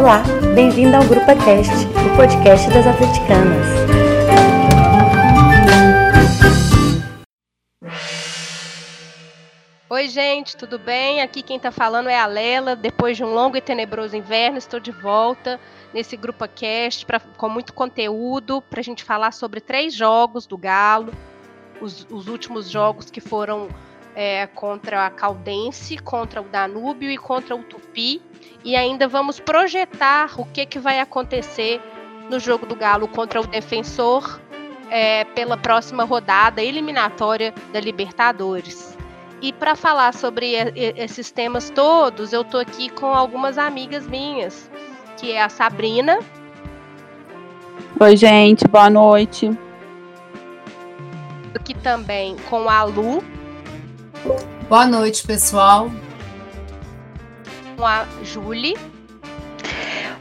Olá, bem-vindo ao Grupo Cast, o podcast das atleticanas. Oi, gente, tudo bem? Aqui quem está falando é a Lela. Depois de um longo e tenebroso inverno, estou de volta nesse Grupo Cast pra, com muito conteúdo para a gente falar sobre três jogos do Galo, os, os últimos jogos que foram é, contra a Caldense, contra o Danúbio e contra o Tupi. E ainda vamos projetar o que, que vai acontecer no jogo do Galo contra o Defensor é, pela próxima rodada eliminatória da Libertadores. E para falar sobre esses temas todos, eu tô aqui com algumas amigas minhas, que é a Sabrina. Oi, gente, boa noite. Aqui também com a Lu. Boa noite, pessoal. Com a Julie.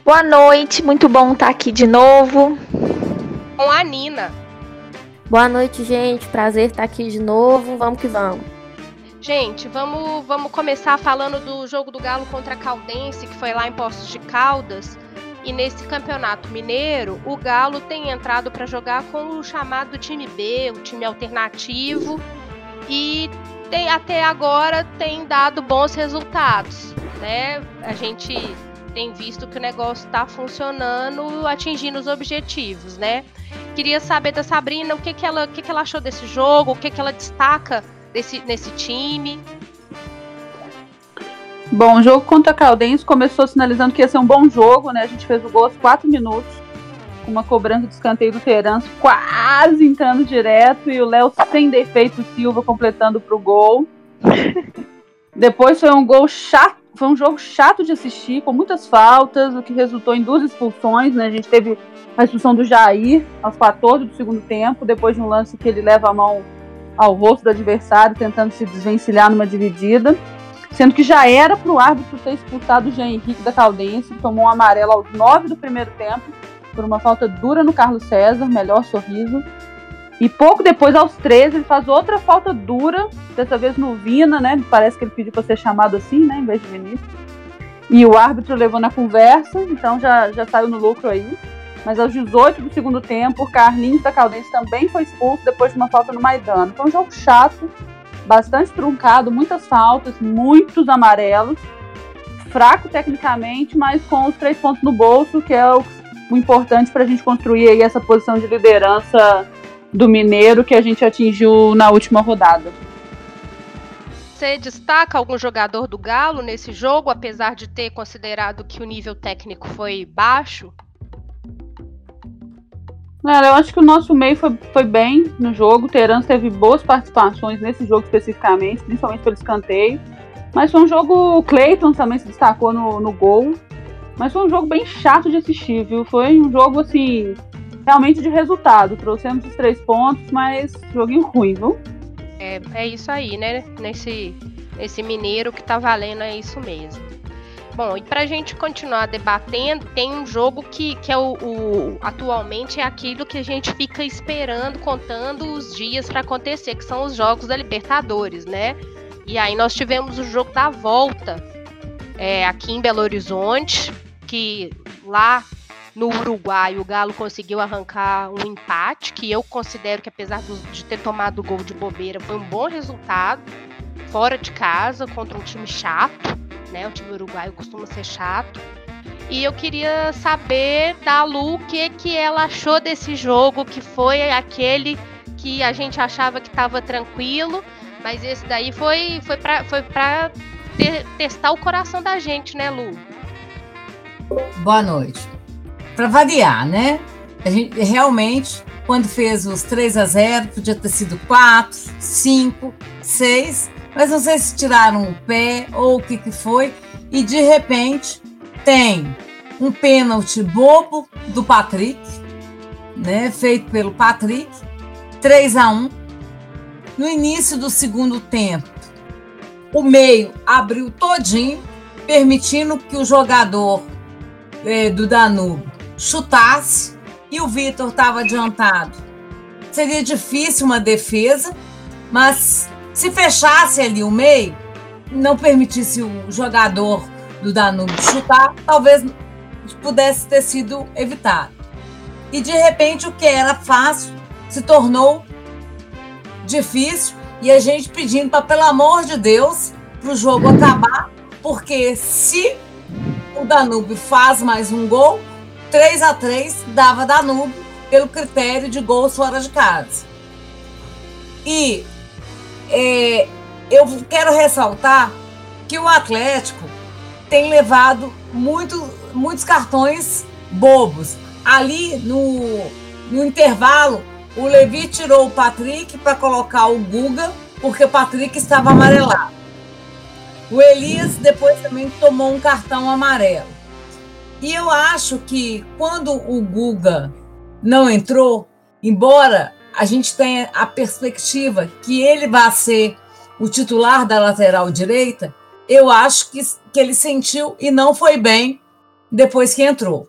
Boa noite, muito bom estar aqui de novo. Com a Nina. Boa noite, gente. Prazer estar aqui de novo. Vamos que vamos. Gente, vamos, vamos começar falando do jogo do Galo contra a Caldense, que foi lá em Poços de Caldas. E nesse campeonato mineiro, o Galo tem entrado para jogar com o chamado time B, o time alternativo. E tem, até agora tem dado bons resultados, né? A gente tem visto que o negócio está funcionando, atingindo os objetivos, né? Queria saber da Sabrina o que, que, ela, o que, que ela achou desse jogo, o que, que ela destaca desse, nesse time. Bom, o jogo contra a Caldense começou sinalizando que ia ser um bom jogo, né? A gente fez o gol aos 4 minutos uma cobrança de escanteio do Terence quase entrando direto e o Léo sem defeito Silva completando pro gol. Depois foi um gol chato, foi um jogo chato de assistir, com muitas faltas, o que resultou em duas expulsões, né? A gente teve a expulsão do Jair aos 14 do segundo tempo, depois de um lance que ele leva a mão ao rosto do adversário, tentando se desvencilhar numa dividida. Sendo que já era para o árbitro ter expulsado o Jean Henrique da Caldense, que tomou um amarelo aos 9 do primeiro tempo, por uma falta dura no Carlos César, melhor sorriso. E pouco depois, aos 13, ele faz outra falta dura, dessa vez no Vina, né? Parece que ele pediu para ser chamado assim, né? Em vez de Vinícius. E o árbitro levou na conversa, então já, já saiu no lucro aí. Mas aos 18 do segundo tempo, o Carlinhos da Caldense também foi expulso depois de uma falta no Maidano. Foi um jogo chato, bastante truncado, muitas faltas, muitos amarelos. Fraco tecnicamente, mas com os três pontos no bolso, que é o o importante para a gente construir aí essa posição de liderança do Mineiro que a gente atingiu na última rodada. Você destaca algum jogador do Galo nesse jogo, apesar de ter considerado que o nível técnico foi baixo? Cara, eu acho que o nosso meio foi, foi bem no jogo. O Terans teve boas participações nesse jogo especificamente, principalmente pelo escanteio. Mas foi um jogo. O Cleiton também se destacou no, no gol. Mas foi um jogo bem chato de assistir, viu? Foi um jogo, assim, realmente de resultado. Trouxemos os três pontos, mas joguinho ruim, viu? É, é isso aí, né? Nesse, nesse mineiro que tá valendo, é isso mesmo. Bom, e pra gente continuar debatendo, tem um jogo que, que é o, o atualmente é aquilo que a gente fica esperando, contando os dias para acontecer, que são os jogos da Libertadores, né? E aí nós tivemos o jogo da volta é, aqui em Belo Horizonte, que lá no Uruguai o Galo conseguiu arrancar um empate, que eu considero que apesar de ter tomado o gol de bobeira, foi um bom resultado, fora de casa, contra um time chato, né? O time uruguaio costuma ser chato. E eu queria saber da Lu o que, que ela achou desse jogo, que foi aquele que a gente achava que estava tranquilo, mas esse daí foi, foi para foi testar o coração da gente, né, Lu? Boa noite. Para variar, né? A gente realmente, quando fez os 3 a 0 podia ter sido 4, 5, 6, mas não sei se tiraram o pé ou o que, que foi, e de repente tem um pênalti bobo do Patrick, né, feito pelo Patrick, 3 a 1 No início do segundo tempo, o meio abriu todinho, permitindo que o jogador é, do Danúbio chutasse e o Vitor estava adiantado. Seria difícil uma defesa, mas se fechasse ali o meio, não permitisse o jogador do Danúbio chutar, talvez pudesse ter sido evitado. E de repente o que era fácil se tornou difícil e a gente pedindo para, pelo amor de Deus, para o jogo acabar, porque se o Danube faz mais um gol, 3 a 3 dava Danube pelo critério de gols fora de casa. E é, eu quero ressaltar que o Atlético tem levado muito, muitos cartões bobos. Ali no, no intervalo, o Levi tirou o Patrick para colocar o Guga, porque o Patrick estava amarelado. O Elias depois também tomou um cartão amarelo. E eu acho que quando o Guga não entrou, embora a gente tenha a perspectiva que ele vai ser o titular da lateral direita, eu acho que, que ele sentiu e não foi bem depois que entrou.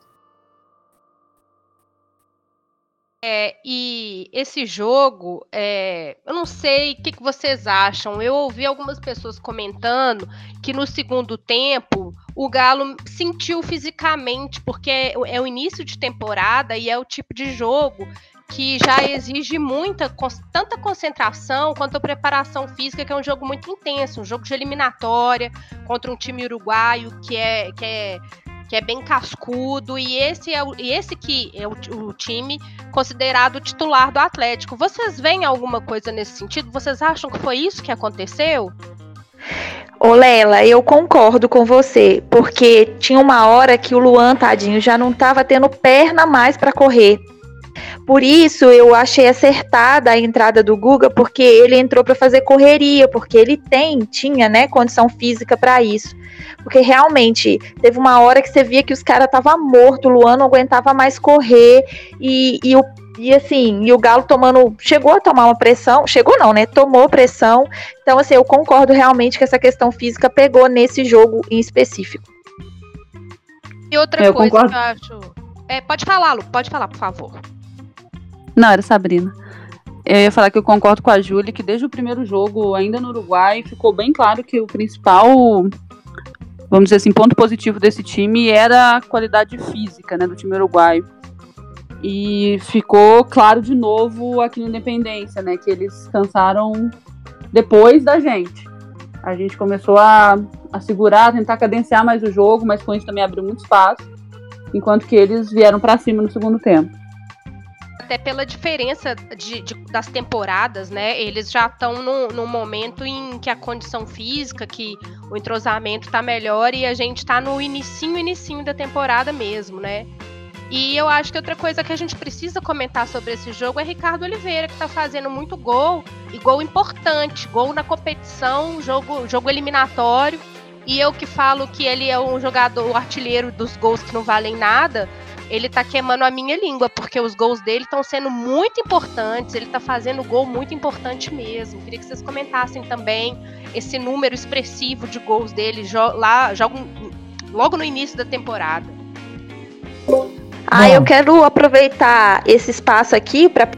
É, e esse jogo, é, eu não sei o que, que, vocês acham. Eu ouvi algumas pessoas comentando que no segundo tempo o Galo sentiu fisicamente, porque é, é o início de temporada e é o tipo de jogo que já exige muita, tanta concentração quanto a preparação física, que é um jogo muito intenso, um jogo de eliminatória contra um time uruguaio que é, que é que é bem cascudo, e esse é o, e esse que é o, o time considerado titular do Atlético. Vocês veem alguma coisa nesse sentido? Vocês acham que foi isso que aconteceu? Ô Lela, eu concordo com você, porque tinha uma hora que o Luan, tadinho, já não estava tendo perna mais para correr. Por isso eu achei acertada a entrada do Guga, porque ele entrou para fazer correria, porque ele tem, tinha, né, condição física para isso. Porque realmente teve uma hora que você via que os caras estavam mortos, o Luan não aguentava mais correr e, e o e assim, e o Galo tomando. Chegou a tomar uma pressão. Chegou não, né? Tomou pressão. Então, assim, eu concordo realmente que essa questão física pegou nesse jogo em específico. E outra eu coisa concordo. que eu acho. É, pode falar, Lu, pode falar, por favor. Não, era Sabrina. Eu ia falar que eu concordo com a Júlia que desde o primeiro jogo, ainda no Uruguai, ficou bem claro que o principal vamos dizer assim, ponto positivo desse time era a qualidade física, né, do time uruguaio. E ficou claro de novo aqui no Independência, né, que eles cansaram depois da gente. A gente começou a, a segurar, tentar cadenciar mais o jogo, mas com isso também abriu muito espaço, enquanto que eles vieram para cima no segundo tempo até pela diferença de, de, das temporadas, né? Eles já estão num, momento em que a condição física, que o entrosamento tá melhor e a gente tá no inicinho, inicinho da temporada mesmo, né? E eu acho que outra coisa que a gente precisa comentar sobre esse jogo é Ricardo Oliveira, que tá fazendo muito gol, e gol importante, gol na competição, jogo, jogo eliminatório. E eu que falo que ele é um jogador artilheiro dos gols que não valem nada, ele tá queimando a minha língua, porque os gols dele estão sendo muito importantes, ele tá fazendo gol muito importante mesmo. Queria que vocês comentassem também esse número expressivo de gols dele jo lá joga logo no início da temporada. Ah, eu quero aproveitar esse espaço aqui para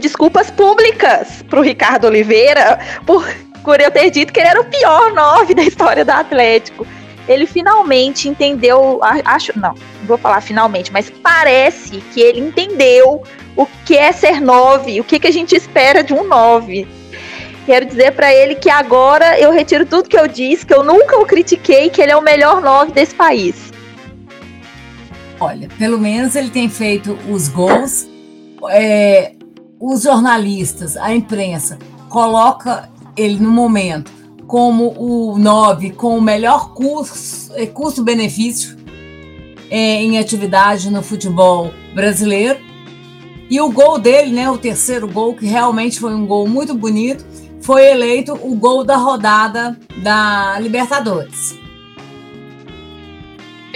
desculpas públicas pro Ricardo Oliveira por, por eu ter dito que ele era o pior nove da história do Atlético ele finalmente entendeu, acho, não, vou falar finalmente, mas parece que ele entendeu o que é ser nove, o que, que a gente espera de um nove. Quero dizer para ele que agora eu retiro tudo que eu disse, que eu nunca o critiquei, que ele é o melhor nove desse país. Olha, pelo menos ele tem feito os gols. É, os jornalistas, a imprensa, coloca ele no momento como o 9 com o melhor eh, custo-benefício é, em atividade no futebol brasileiro. E o gol dele, né, o terceiro gol, que realmente foi um gol muito bonito, foi eleito o gol da rodada da Libertadores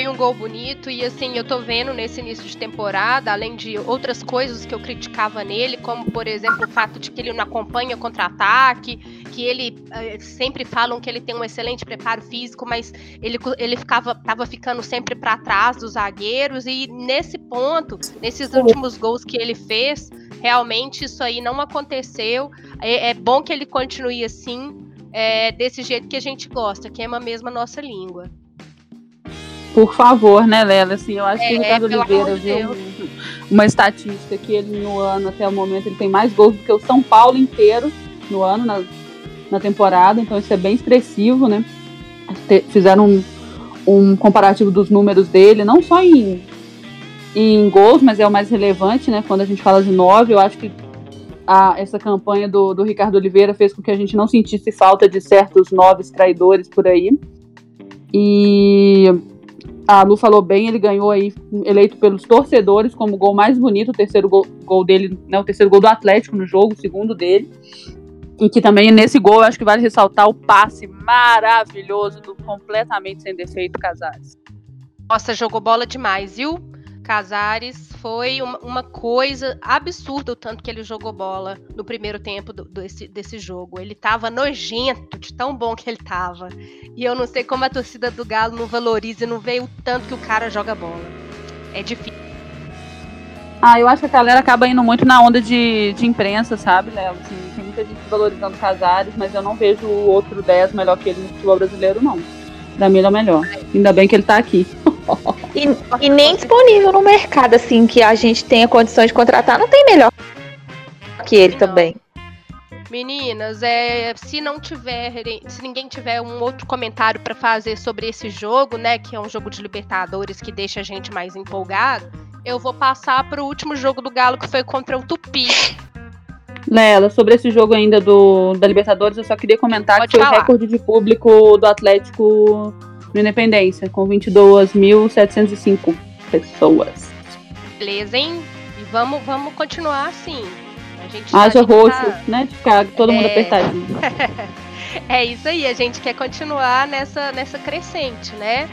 tem um gol bonito e assim, eu tô vendo nesse início de temporada, além de outras coisas que eu criticava nele, como por exemplo o fato de que ele não acompanha contra-ataque, que ele eh, sempre falam que ele tem um excelente preparo físico, mas ele, ele ficava tava ficando sempre para trás dos zagueiros e nesse ponto, nesses últimos gols que ele fez, realmente isso aí não aconteceu. É, é bom que ele continue assim, é, desse jeito que a gente gosta, queima mesmo a nossa língua. Por favor, né, Lela? Assim, eu acho É, que o Ricardo pelo Oliveira de viu um- uma estatística que ele no ano, até o momento, ele tem mais gols do que o São Paulo inteiro no ano, na, na temporada, então isso é bem expressivo, né? Fizeram um, um comparativo dos números dele, não só em, em gols, mas é o mais relevante, né? Quando a gente fala de nove, eu acho que a- essa campanha do, do Ricardo Oliveira fez com que a gente não sentisse falta de certos noves traidores por aí. E a Lu falou bem, ele ganhou aí, eleito pelos torcedores como o gol mais bonito, o terceiro gol, gol dele, né, o terceiro gol do Atlético no jogo, o segundo dele. E que também nesse gol eu acho que vale ressaltar o passe maravilhoso do completamente sem defeito Casares. Nossa, jogou bola demais, viu? Casares foi uma, uma coisa absurda o tanto que ele jogou bola no primeiro tempo do- desse, desse jogo. Ele tava nojento de tão bom que ele tava. E eu não sei como a torcida do Galo não valoriza e não vê o tanto que o cara joga bola. É difícil. Ah, eu acho que a galera acaba indo muito na onda de, de imprensa, sabe, Léo? Assim, tem muita gente valorizando Casares, mas eu não vejo o outro 10 melhor que ele no futebol brasileiro, não. Pra mim ele é o melhor. Ainda bem que ele tá aqui. E, e nem disponível no mercado, assim, que a gente tenha condições de contratar, não tem melhor que ele Não. também. Meninas, é, se não tiver, se ninguém tiver um outro comentário pra fazer sobre esse jogo, né, que é um jogo de Libertadores que deixa a gente mais empolgado, eu vou passar pro último jogo do Galo que foi contra o Tupi. Lela, sobre esse jogo ainda do, da Libertadores, eu só queria comentar Pode que foi falar. o recorde de público do Atlético no Independência, com 22.705 pessoas. Beleza, hein? E vamos, vamos continuar assim. A gente, a Haja roxo, tá- né? De ficar todo mundo É. apertadinho. É isso aí, a gente quer continuar nessa, nessa crescente, né?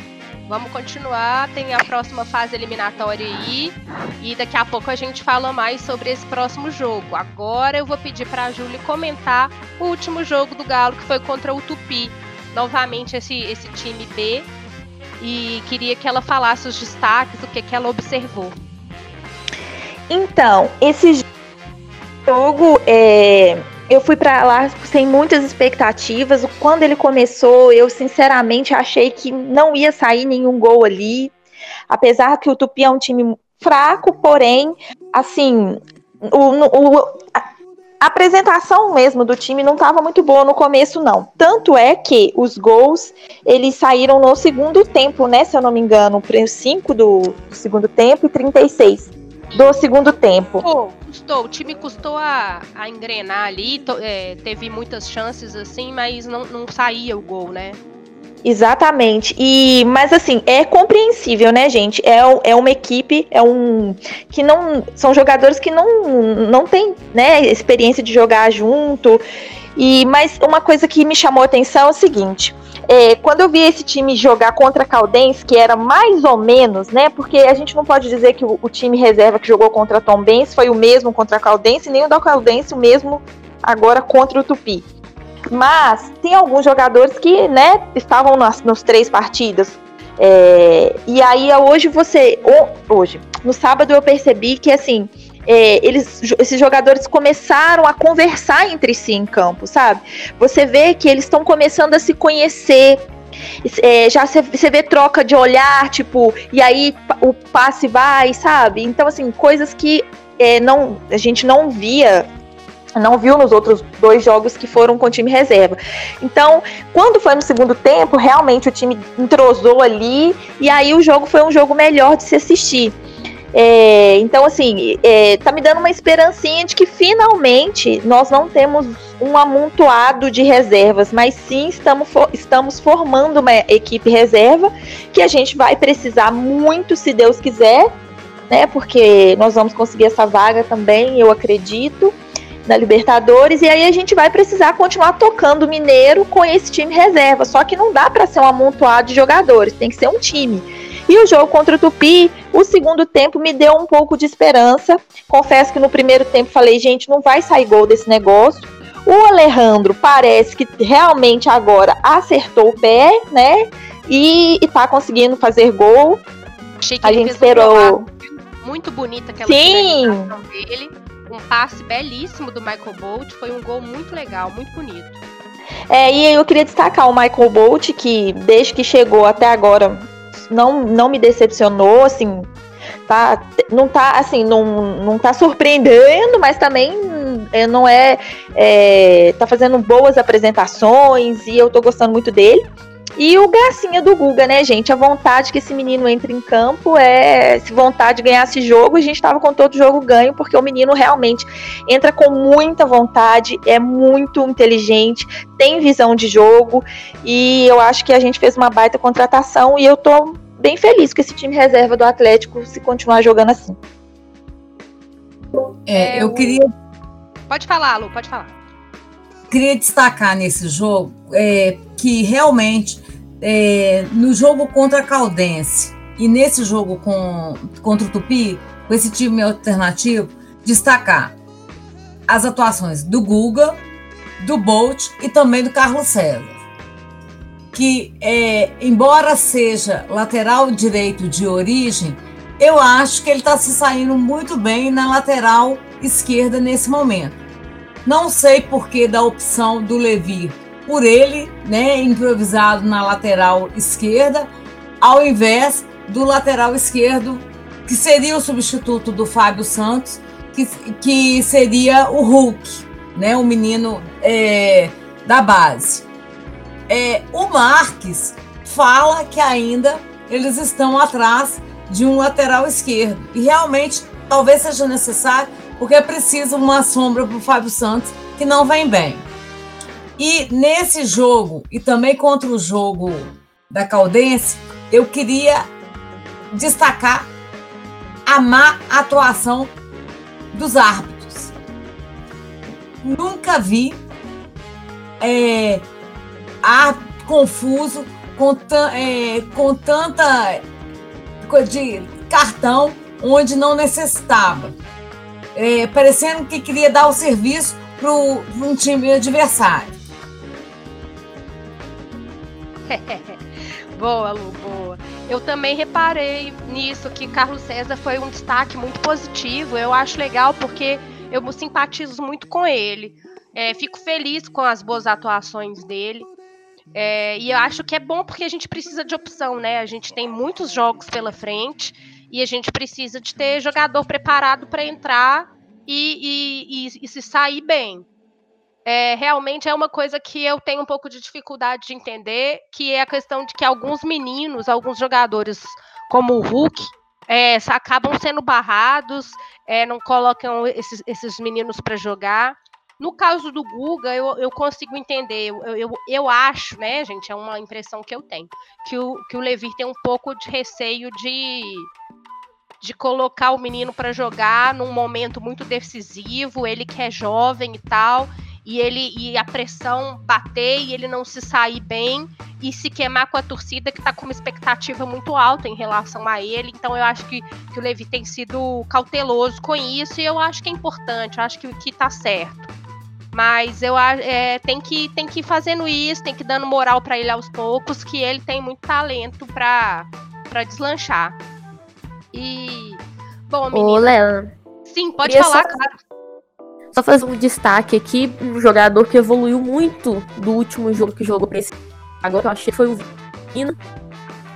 Vamos continuar, tem a próxima fase eliminatória aí. E daqui a pouco a gente fala mais sobre esse próximo jogo. Agora eu vou pedir pra Júlia comentar o último jogo do Galo, que foi contra o Tupi. Novamente esse, esse time B. E queria que ela falasse os destaques, o que, que ela observou. Então, esse jogo, é, eu fui pra lá sem muitas expectativas. Quando ele começou, eu sinceramente achei que não ia sair nenhum gol ali. Apesar que o Tupi é um time fraco, porém, assim, o, o- a apresentação mesmo do time não estava muito boa no começo, não. Tanto é que os gols eles saíram no segundo tempo, né? Se eu não me engano, 5 do, do segundo tempo e 36 do segundo tempo. Pô, custou, o time custou a, a engrenar ali, to- é, teve muitas chances assim, mas não, não saía o gol, né? Exatamente. E mas assim, é compreensível, né, gente? É, é uma equipe, é um que não são jogadores que não não tem, né, experiência de jogar junto. E mas uma coisa que me chamou a atenção é o seguinte, é, quando eu vi esse time jogar contra a Caldense, que era mais ou menos, né? Porque a gente não pode dizer que o, o time reserva que jogou contra a Tom Benz foi o mesmo contra a Caldense, nem o da Caldense o mesmo agora contra o Tupi. Mas tem alguns jogadores que, né, estavam nas nos três partidas. É, e aí hoje você. ho- Hoje, no sábado eu percebi que assim. é, eles, esses jogadores começaram a conversar entre si em campo, sabe? Você vê que eles estão começando a se conhecer. É, já você vê troca de olhar, tipo, e aí o passe vai, sabe? Então, assim, coisas que é, não, a gente não via não viu nos outros dois jogos que foram com o time reserva. Então, quando foi no segundo tempo, realmente o time entrosou ali e aí o jogo foi um jogo melhor de se assistir. É, então, assim, é, tá me dando uma esperancinha de que finalmente nós não temos um amontoado de reservas, mas sim estamos, fo- estamos formando uma equipe reserva que a gente vai precisar muito, se Deus quiser, né? Porque nós vamos conseguir essa vaga também, eu acredito na Libertadores, e aí a gente vai precisar continuar tocando o Mineiro com esse time reserva. Só que não dá para ser um amontoado de jogadores, tem que ser um time. E o jogo contra o Tupi, o segundo tempo me deu um pouco de esperança. Confesso que no primeiro tempo falei, gente, não vai sair gol desse negócio. O Alejandro parece que realmente agora acertou o pé, né? E, e tá conseguindo fazer gol. Achei que A ele gente fez um esperou. muito bonita aquela Sim. dele. Um passe belíssimo do Michael Bolt. Foi um gol muito legal, muito bonito. É, e eu queria destacar o Michael Bolt, que desde que chegou até agora não, não me decepcionou, assim, tá, não tá assim, não, não tá surpreendendo, mas também é, não é, é, tá fazendo boas apresentações e eu tô gostando muito dele. E o gracinha do Guga, né, gente? A vontade que esse menino entre em campo é se vontade de ganhar esse jogo. A gente estava com todo jogo ganho, porque o menino realmente entra com muita vontade, é muito inteligente, tem visão de jogo. E eu acho que a gente fez uma baita contratação e eu tô bem feliz com esse time reserva do Atlético se continuar jogando assim. É, é eu queria. Pode falar, Lu, pode falar. Queria destacar nesse jogo é, que realmente é, no jogo contra a Caldense e nesse jogo com, contra o Tupi, com esse time alternativo, destacar as atuações do Guga, do Bolt e também do Carlos César que, é, embora seja lateral direito de origem, eu acho que ele está se saindo muito bem na lateral esquerda nesse momento. Não sei por que da opção do Levi por ele, né, improvisado na lateral esquerda, ao invés do lateral esquerdo, que seria o substituto do Fábio Santos, que, que seria o Hulk, né, o menino é, da base. É, o Marques fala que ainda eles estão atrás de um lateral esquerdo. E realmente talvez seja necessário, porque é preciso uma sombra para o Fábio Santos, que não vem bem. E nesse jogo, e também contra o jogo da Caldense, eu queria destacar a má atuação dos árbitros. Nunca vi é, confuso, com, é, com tanta de cartão onde não necessitava. É, parecendo que queria dar o serviço para um time adversário. boa, Lu, boa. Eu também reparei nisso que Carlos César foi um destaque muito positivo. Eu acho legal porque eu simpatizo muito com ele. É, fico feliz com as boas atuações dele. É, e eu acho que é bom porque a gente precisa de opção, né? A gente tem muitos jogos pela frente e a gente precisa de ter jogador preparado para entrar e, e, e, e, se sair bem. É, realmente é uma coisa que eu tenho um pouco de dificuldade de entender, que é a questão de que alguns meninos, alguns jogadores, como o Hulk, é, acabam sendo barrados, é, não colocam esses, esses meninos para jogar. No caso do Guga, eu, eu consigo entender. Eu, eu, eu acho, né, gente? É uma impressão que eu tenho. Que o, que o tem um pouco de receio de, de colocar o menino para jogar num momento muito decisivo. Ele que é jovem e tal. E ele e a pressão bater e ele não se sair bem e se queimar com a torcida que está com uma expectativa muito alta em relação a ele. Então eu acho que, que o Levi tem sido cauteloso com isso e eu acho que é importante, eu acho que, que tá certo. Mas eu é, tem que tem que ir fazendo isso, tem que ir dando moral para ele aos poucos, que ele tem muito talento para para deslanchar. E bom, menina. Ô, Léa. Sim, pode falar, só, claro. Só fazer um destaque aqui, um jogador que evoluiu muito do último jogo que jogou para esse agora eu achei que foi o Vina.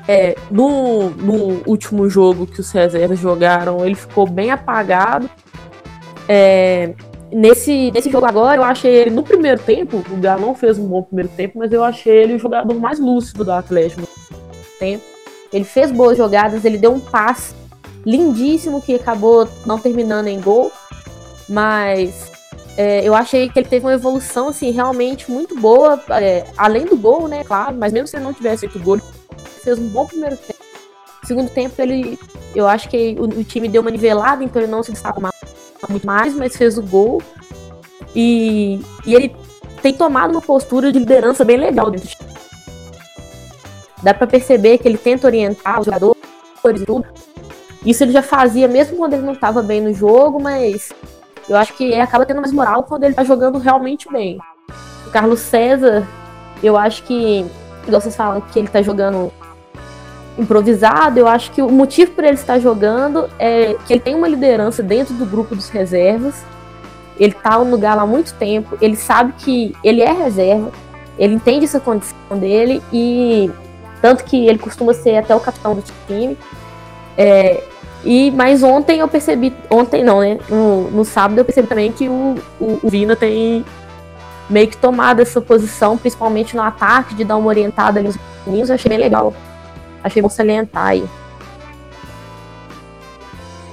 É, no, no último jogo que os reservas jogaram, ele ficou bem apagado. É, Nesse, nesse jogo agora, eu achei ele no primeiro tempo, o Galo não fez um bom primeiro tempo, mas eu achei ele o jogador mais lúcido do Atlético. Tempo. Ele fez boas jogadas, ele deu um passe lindíssimo que acabou não terminando em gol, mas é, eu achei que ele teve uma evolução assim realmente muito boa, é, além do gol, né, claro, mas mesmo se ele não tivesse feito gol, fez um bom primeiro tempo. Segundo tempo, ele, eu acho que o, o time deu uma nivelada, então ele não se destacou muito mais, mas fez o gol. E, e ele tem tomado uma postura de liderança bem legal dentro do time. Dá para perceber que ele tenta orientar os jogadores e tudo. Isso ele já fazia mesmo quando ele não estava bem no jogo, mas eu acho que ele acaba tendo mais moral quando ele tá jogando realmente bem. O Carlos César, eu acho que, igual vocês falam que ele tá jogando improvisado, eu acho que o motivo por ele estar jogando é que ele tem uma liderança dentro do grupo dos reservas. Ele está no Galo há muito tempo, ele sabe que ele é reserva, ele entende essa condição dele e Tanto que ele costuma ser até o capitão do time. É, e mas ontem eu percebi, ontem não, né? No, no sábado eu percebi também que o, o, o, Vina tem meio que tomado essa posição, principalmente no ataque, de dar uma orientada nos meninos, achei bem legal. Achei bom salientar aí.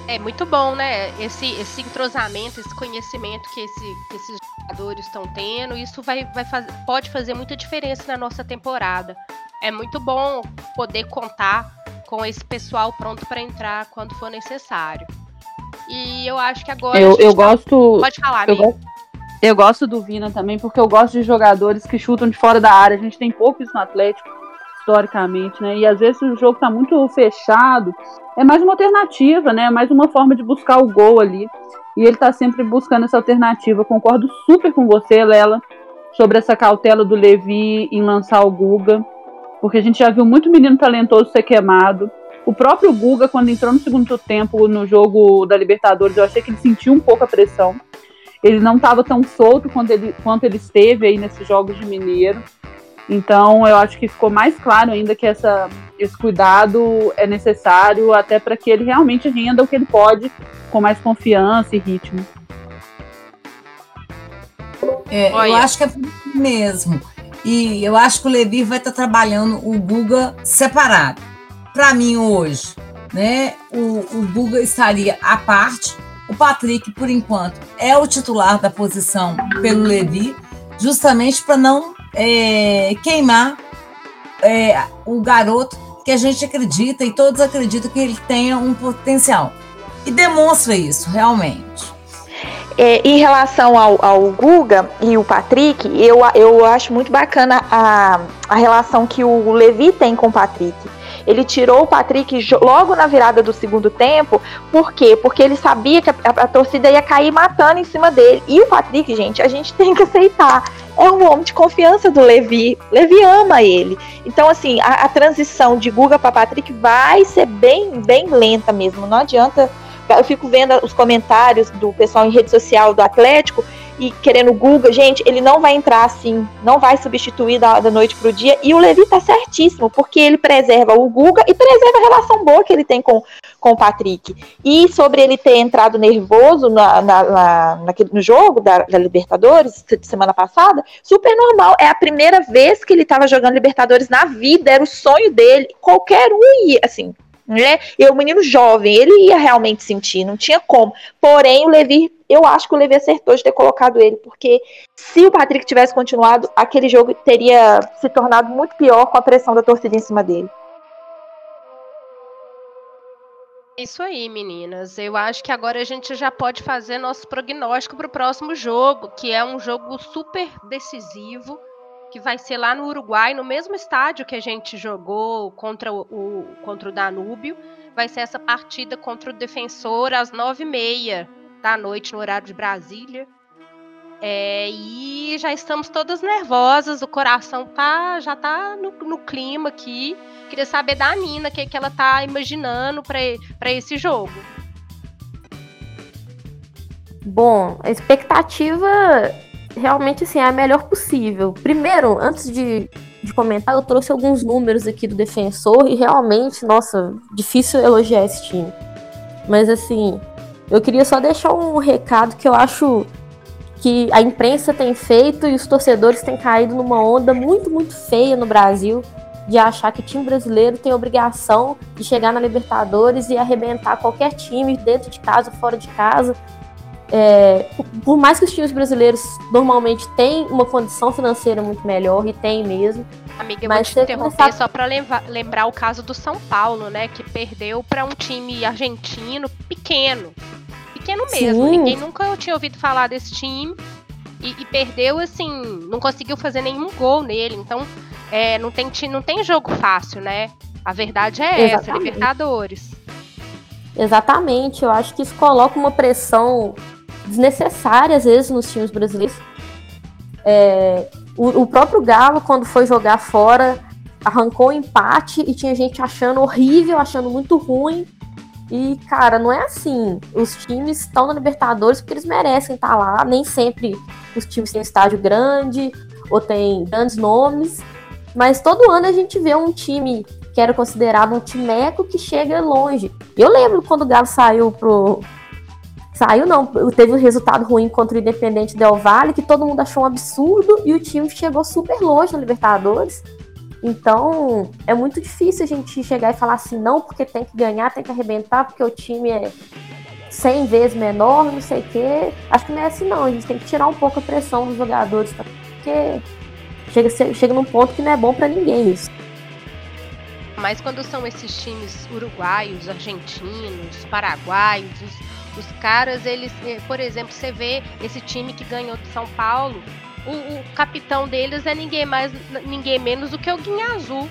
É muito bom, né? Esse, esse entrosamento, esse conhecimento que, esse, que esses jogadores estão tendo, isso vai, vai faz, pode fazer muita diferença na nossa temporada. É muito bom poder contar com esse pessoal pronto para entrar quando for necessário. E eu acho que agora. Eu, eu tá... gosto. Pode falar, eu, go... eu gosto do Vina também, porque eu gosto de jogadores que chutam de fora da área. A gente tem pouco isso no Atlético, historicamente, né? E às vezes o jogo tá muito fechado é mais uma alternativa, né? É mais uma forma de buscar o gol ali. E ele tá sempre buscando essa alternativa. Concordo super com você, Lela, sobre essa cautela do Levi em lançar o Guga. Porque a gente já viu muito menino talentoso ser queimado. O próprio Guga, quando entrou no segundo tempo no jogo da Libertadores, eu achei que ele sentiu um pouco a pressão. Ele não estava tão solto quanto ele, quanto ele esteve aí nesses jogos de Mineiro. Então, eu acho que ficou mais claro ainda que essa, esse cuidado é necessário até para que ele realmente renda o que ele pode com mais confiança e ritmo. É, eu acho que é mesmo. E eu acho que o Levi vai estar tá trabalhando o Guga separado. Para mim, hoje, né, o, o Guga estaria à parte. O Patrick, por enquanto, é o titular da posição pelo Levi, justamente para não é, queimar é, o garoto que a gente acredita e todos acreditam que ele tenha um potencial. E demonstra isso, realmente. É, em relação ao, ao Guga e o Patrick, eu, eu acho muito bacana a, a relação que o Levi tem com o Patrick. Ele tirou o Patrick logo na virada do segundo tempo. Por quê? Porque ele sabia que a, a, a, torcida ia cair matando em cima dele. E o Patrick, gente, a gente tem que aceitar. É um homem de confiança do Levi. Levi ama ele. Então, assim, a, a transição de Guga para Patrick vai ser bem, bem lenta mesmo. Não adianta. Eu fico vendo os comentários do pessoal em rede social do Atlético e querendo o Guga, gente, ele não vai entrar assim, não vai substituir da, da noite pro dia. E o Levi tá certíssimo, porque ele preserva o Guga e preserva a relação boa que ele tem com, com o Patrick. E sobre ele ter entrado nervoso na, na, na naquele, no jogo da, da, Libertadores, de semana passada, super normal. É a primeira vez que ele tava jogando Libertadores na vida, era o sonho dele. Qualquer um ia, assim, né? E o menino jovem, ele ia realmente sentir, não tinha como. Porém, o Levi eu acho que o Levi acertou de ter colocado ele, porque se o Patrick tivesse continuado, aquele jogo teria se tornado muito pior com a pressão da torcida em cima dele. Isso aí, meninas. Eu acho que agora a gente já pode fazer nosso prognóstico para o próximo jogo, que é um jogo super decisivo, que vai ser lá no Uruguai, no mesmo estádio que a gente jogou contra o, contra o Danúbio. Vai ser essa partida contra o Defensor às nove e meia da noite no horário de Brasília. É, e já estamos todas nervosas, o coração tá, já tá no, no clima aqui. Queria saber da Nina o que, que ela tá imaginando para esse jogo. Bom, a expectativa realmente assim, é a melhor possível. Primeiro, antes de, de comentar, eu trouxe alguns números aqui do defensor e realmente, nossa, difícil elogiar esse time. Mas assim, eu queria só deixar um recado que eu acho que a imprensa tem feito e os torcedores têm caído numa onda muito, muito feia no Brasil de achar que time brasileiro tem obrigação de chegar na Libertadores e arrebentar qualquer time dentro de casa, fora de casa. É, por mais que os times brasileiros normalmente têm uma condição financeira muito melhor, e tem mesmo. Amiga, eu mas vou te interromper começar... só para lembrar o caso do São Paulo, né? Que perdeu para um time argentino pequeno pequeno mesmo. Sim. Ninguém nunca tinha ouvido falar desse time. E, e, perdeu, assim, não conseguiu fazer nenhum gol nele. Então, é, não, tem, não tem jogo fácil, né? A verdade é Exatamente. essa, Libertadores. Exatamente, eu acho que isso coloca uma pressão desnecessária, às vezes, nos times brasileiros. É, o, o, próprio Galo, quando foi jogar fora, arrancou o empate e tinha gente achando horrível, achando muito ruim. E, cara, não é assim. Os times estão na Libertadores porque eles merecem estar lá. Nem sempre os times têm estádio grande ou têm grandes nomes. Mas todo ano a gente vê um time que era considerado um timeco que chega longe. Eu lembro quando o Galo saiu pro. Saiu não, teve um resultado ruim contra o Independente Del Valle, que todo mundo achou um absurdo, e o time chegou super longe na Libertadores. Então, é muito difícil a gente chegar e falar assim, não, porque tem que ganhar, tem que arrebentar, porque o time é 100 vezes menor, não sei o quê. Acho que não é assim, não. A gente tem que tirar um pouco a pressão dos jogadores, porque chega, chega num ponto que não é bom para ninguém isso. Mas quando são esses times uruguaios, argentinos, paraguaios, os, os caras, eles, eh, por exemplo, você vê esse time que ganhou de São Paulo, o, o, capitão deles é ninguém mais, ninguém menos do que o Guinha Azul.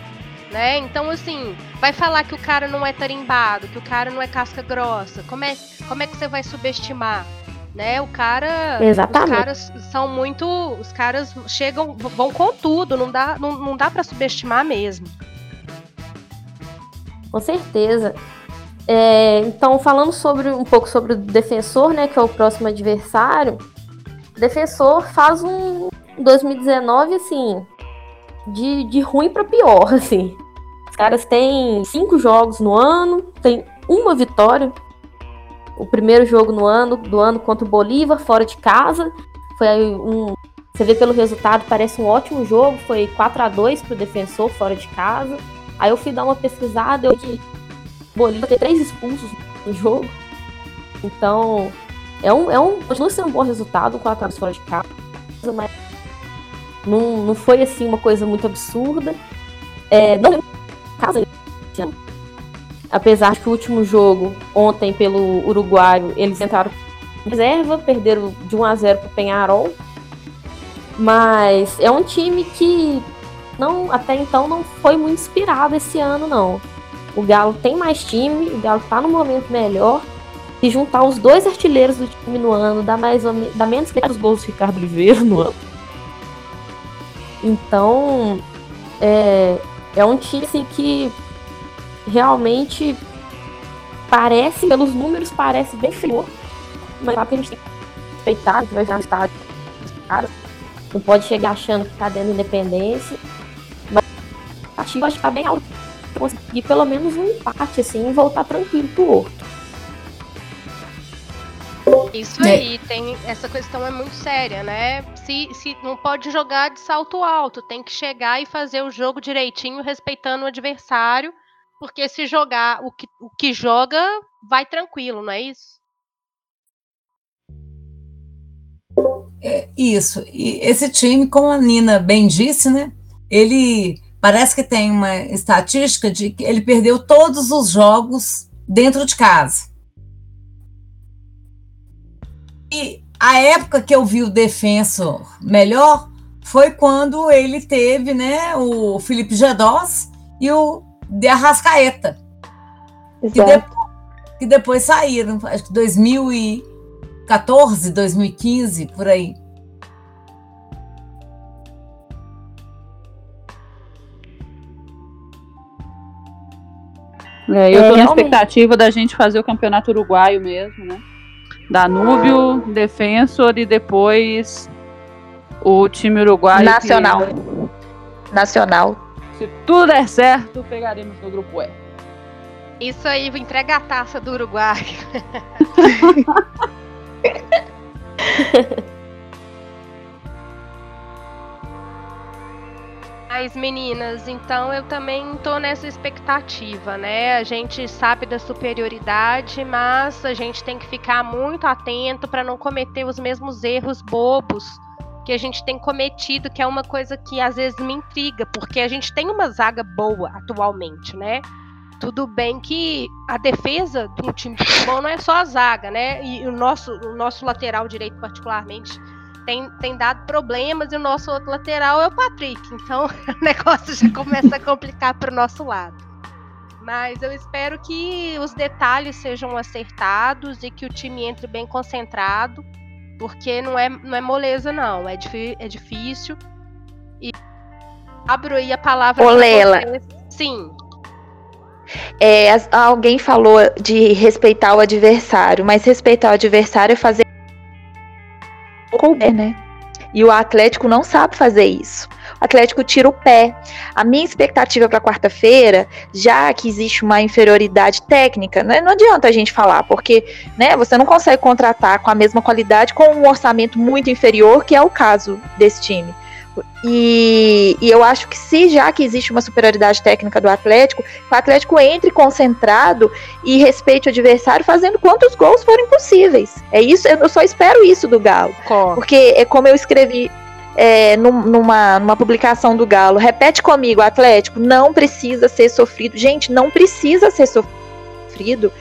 Né? Então, assim, vai falar que o cara não é tarimbado, que o cara não é casca grossa. Como é, como é que você vai subestimar? Né? O cara. Exatamente. Os caras são muito. Os caras chegam, vão com tudo, não dá, não, não dá para subestimar mesmo. Com certeza. É, então, falando sobre um pouco sobre o defensor, né, que é o próximo adversário, o defensor faz um 2019 assim de, de ruim para pior, assim. Os caras têm cinco jogos no ano, tem uma vitória. O primeiro jogo no ano do ano contra o Bolívar fora de casa foi um você vê pelo resultado, parece um ótimo jogo, foi 4 a 2 pro defensor fora de casa. Aí eu fui dar uma pesquisada, eu vi Bolívia ter três expulsos no jogo. Então, é um, é um, continua sendo um bom resultado, 4 a fora de casa, mas não, não foi assim uma coisa muito absurda. É, não casa Apesar que o último jogo, ontem, pelo Uruguaio, eles entraram em reserva, perderam de 1 a 0 pro Penharol. Mas é um time que não, até então não foi muito inspirado esse ano, não. O Galo tem mais time, o Galo tá no momento melhor. E juntar os dois artilheiros do time no ano dá, mais ou dá menos que os gols do Ricardo Oliveira no ano. Então, é, é um time assim, que realmente parece, pelos números, parece bem feio. Mas lá que a gente tem que respeitar, que vai jogar no estádio. Não pode chegar achando que tá dando independência expectativa acho que tá bem alta. Conseguir pelo menos um empate, assim, e voltar tranquilo pro Horto. Isso é. aí, tem essa questão é muito séria, né? Se, se não pode jogar de salto alto, tem que chegar e fazer o jogo direitinho, respeitando o adversário, porque se jogar o que, o que joga, vai tranquilo, não é isso? É, isso. E esse time, como a Nina bem disse, né? Ele Parece que tem uma estatística de que ele perdeu todos os jogos dentro de casa. E a época que eu vi o defensor melhor foi quando ele teve né, o Felipe Gedós e o De Arrascaeta. Que, de, que depois saíram, acho que 2014, 2015, por aí. É, eu é, na expectativa da gente fazer o campeonato uruguaio mesmo, né? Danúbio, Defensor e depois o time uruguaio. Nacional. Que... Nacional. Se tudo der certo, pegaremos no grupo E. Isso aí, vou entregar a taça do Uruguai. Mas, meninas, então eu também tô nessa expectativa, né? A gente sabe da superioridade, mas a gente tem que ficar muito atento para não cometer os mesmos erros bobos que a gente tem cometido, que é uma coisa que às vezes me intriga, porque a gente tem uma zaga boa atualmente, né? Tudo bem que a defesa de um time de futebol não é só a zaga, né? E o nosso, o nosso lateral direito, particularmente, tem, tem dado problemas e o nosso outro lateral é o Patrick. Então o negócio já começa a complicar para o nosso lado. Mas eu espero que os detalhes sejam acertados e que o time entre bem concentrado, porque não é, não é moleza, não. É, é difícil. E abro aí a palavra. Ô, Lela. Sim. É, alguém falou de respeitar o adversário, mas respeitar o adversário é fazer couber, né? E o Atlético não sabe fazer isso. Atlético tira o pé. A minha expectativa para quarta-feira, já que existe uma inferioridade técnica, né, não adianta a gente falar, porque né, você não consegue contratar com a mesma qualidade com um orçamento muito inferior, que é o caso desse time. E, e, eu acho que se já que existe uma superioridade técnica do Atlético, o Atlético entre concentrado e respeite o adversário fazendo quantos gols forem possíveis. É isso, eu só espero isso do Galo. Porque é como eu escrevi é, numa, numa publicação do Galo. Repete comigo, Atlético, não precisa ser sofrido. Gente, não precisa ser sofrido.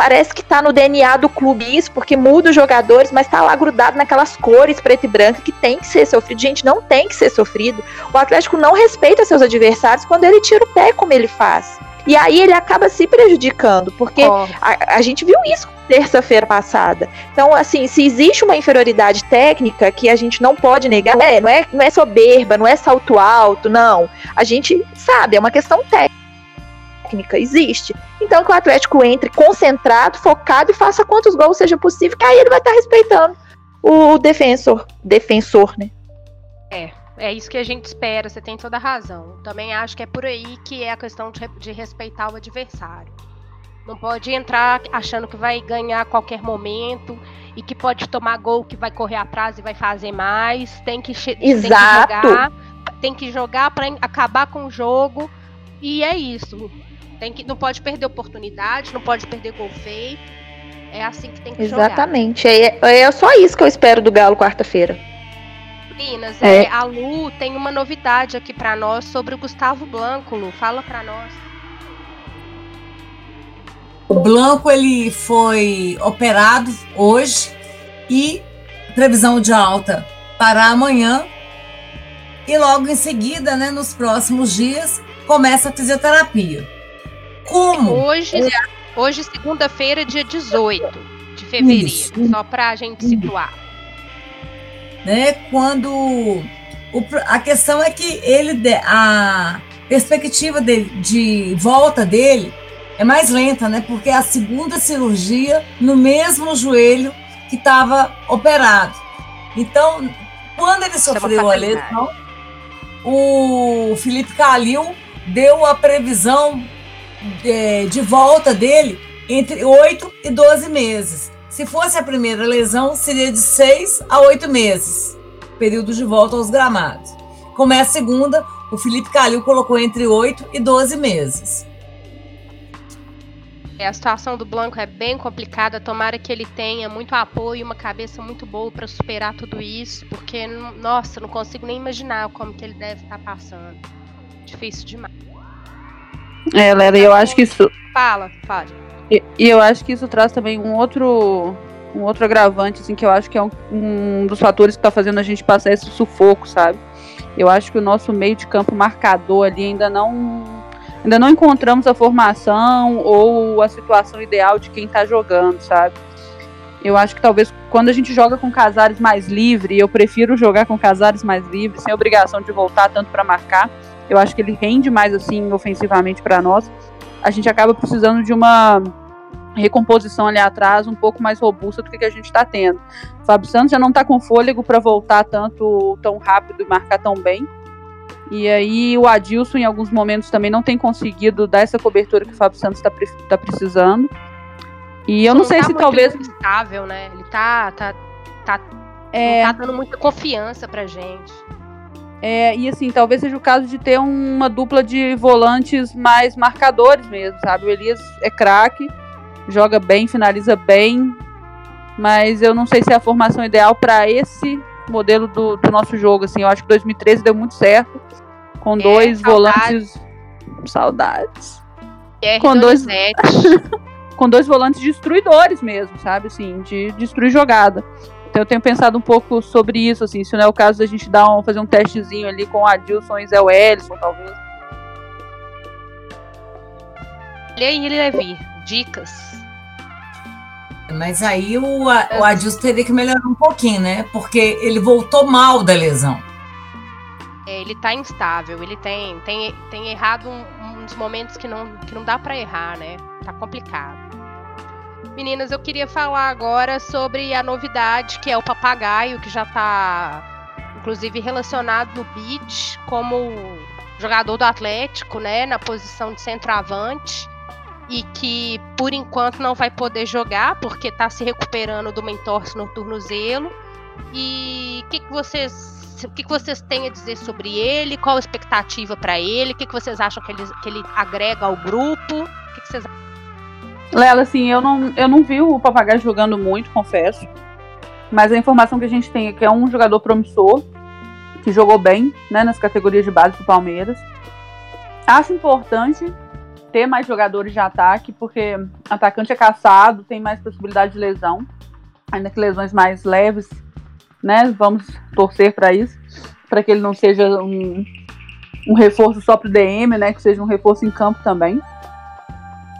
Parece que tá no DNA do clube isso, porque muda os jogadores, mas tá lá grudado naquelas cores preto e branco que tem que ser sofrido. Gente, não tem que ser sofrido. O Atlético não respeita seus adversários quando ele tira o pé como ele faz. E aí ele acaba se prejudicando, porque oh. a, a, gente viu isso terça-feira passada. Então, assim, se existe uma inferioridade técnica que a gente não pode negar, é, não, é, não é soberba, não é salto alto, não. A gente sabe, é uma questão técnica, existe. Então que o Atlético entre concentrado, focado e faça quantos gols seja possível, que aí ele vai estar respeitando o defensor, defensor, né? É, é isso que a gente espera, você tem toda a razão. Também acho que é por aí que é a questão de, de respeitar o adversário. Não pode entrar achando que vai ganhar a qualquer momento e que pode tomar gol, que vai correr atrás e vai fazer mais. Tem que, Exato. Tem que jogar, tem que jogar para acabar com o jogo. E é isso. Tem que, não pode perder oportunidade, não pode perder gol feito. É assim que tem que Exatamente. jogar. Exatamente. É, é só isso que eu espero do Galo quarta-feira. Meninas, é. é. a Lu tem uma novidade aqui para nós sobre o Gustavo Blanco. Lu, fala para nós. O Blanco ele foi operado hoje e previsão de alta para amanhã. E logo em seguida, né, nos próximos dias, começa a fisioterapia. Como? Hoje, hoje segunda-feira, dia 18 de fevereiro, Isso. só para a gente situar né? Quando o, a questão é que ele a perspectiva dele, de volta dele é mais lenta, né? Porque é a segunda cirurgia no mesmo joelho que estava operado. Então, quando ele sofreu a lesão, o Felipe Calil deu a previsão de, é, de volta dele entre 8 e 12 meses. Se fosse a primeira lesão, seria de seis a oito meses, período de volta aos gramados. Como é a segunda, o Felipe Calil colocou entre oito e doze meses. É, a situação do Blanco é bem complicada. Tomara que ele tenha muito apoio e uma cabeça muito boa para superar tudo isso, porque, nossa, não consigo nem imaginar como que ele deve estar passando. Difícil demais. É, Lera, eu acho que isso. Fala, fala. E, e, eu acho que isso traz também um outro um outro agravante, assim, que eu acho que é um, um dos fatores que está fazendo a gente passar esse sufoco, sabe? Eu acho que o nosso meio de campo marcador ali ainda não ainda não encontramos a formação ou a situação ideal de quem está jogando, sabe? Eu acho que talvez quando a gente joga com Casares mais livre, eu prefiro jogar com Casares mais livre, sem obrigação de voltar tanto para marcar. Eu acho que ele rende mais assim ofensivamente para nós. A gente acaba precisando de uma recomposição ali atrás um pouco mais robusta do que, que a gente está tendo. O Fábio Santos já não está com fôlego para voltar tanto tão rápido e marcar tão bem. E aí o Adilson em alguns momentos também não tem conseguido dar essa cobertura que o Fábio Santos está tá precisando. E eu não, não sei tá se talvez estável, né? Ele tá tá tá, é... tá dando muita confiança pra gente. É, e assim, talvez seja o caso de ter uma dupla de volantes mais marcadores mesmo, sabe? O Elias é craque, joga bem, finaliza bem, mas eu não sei se é a formação ideal para esse modelo do, do, nosso jogo. Assim, eu acho que 2013 deu muito certo, com é, dois saudades. volantes. Saudades. com dois, com dois volantes destruidores mesmo, sabe? Assim, de destruir jogada. Então eu tenho pensado um pouco sobre isso, assim, se não é o caso da gente dar um, fazer um testezinho ali com a Adilson e Zé Wellison, talvez. E aí, Levi, dicas? Mas aí o, o Adilson teria que melhorar um pouquinho, né? Porque ele voltou mal da lesão. É, ele tá instável, ele tem, tem, tem errado um, uns momentos que não, que não dá para errar, né? Tá complicado. Meninas, eu queria falar agora sobre a novidade que é o papagaio, que já tá inclusive relacionado no beat como jogador do Atlético, né, na posição de centroavante e que por enquanto não vai poder jogar porque está se recuperando do entorse no tornozelo. E o que, que vocês o que, que vocês têm a dizer sobre ele? Qual a expectativa para ele? O que, que vocês acham que ele, que ele agrega ao grupo? O que, vocês Lela, assim, eu não, eu não vi o Papagaio jogando muito, confesso. Mas a informação que a gente tem é que é um jogador promissor, que jogou bem né, nas categorias de base do Palmeiras. Acho importante ter mais jogadores de ataque, porque atacante é caçado, tem mais possibilidade de lesão, ainda que lesões mais leves, né? Vamos torcer para isso, para que ele não seja um, um reforço só para o DM, né? Que seja um reforço em campo também.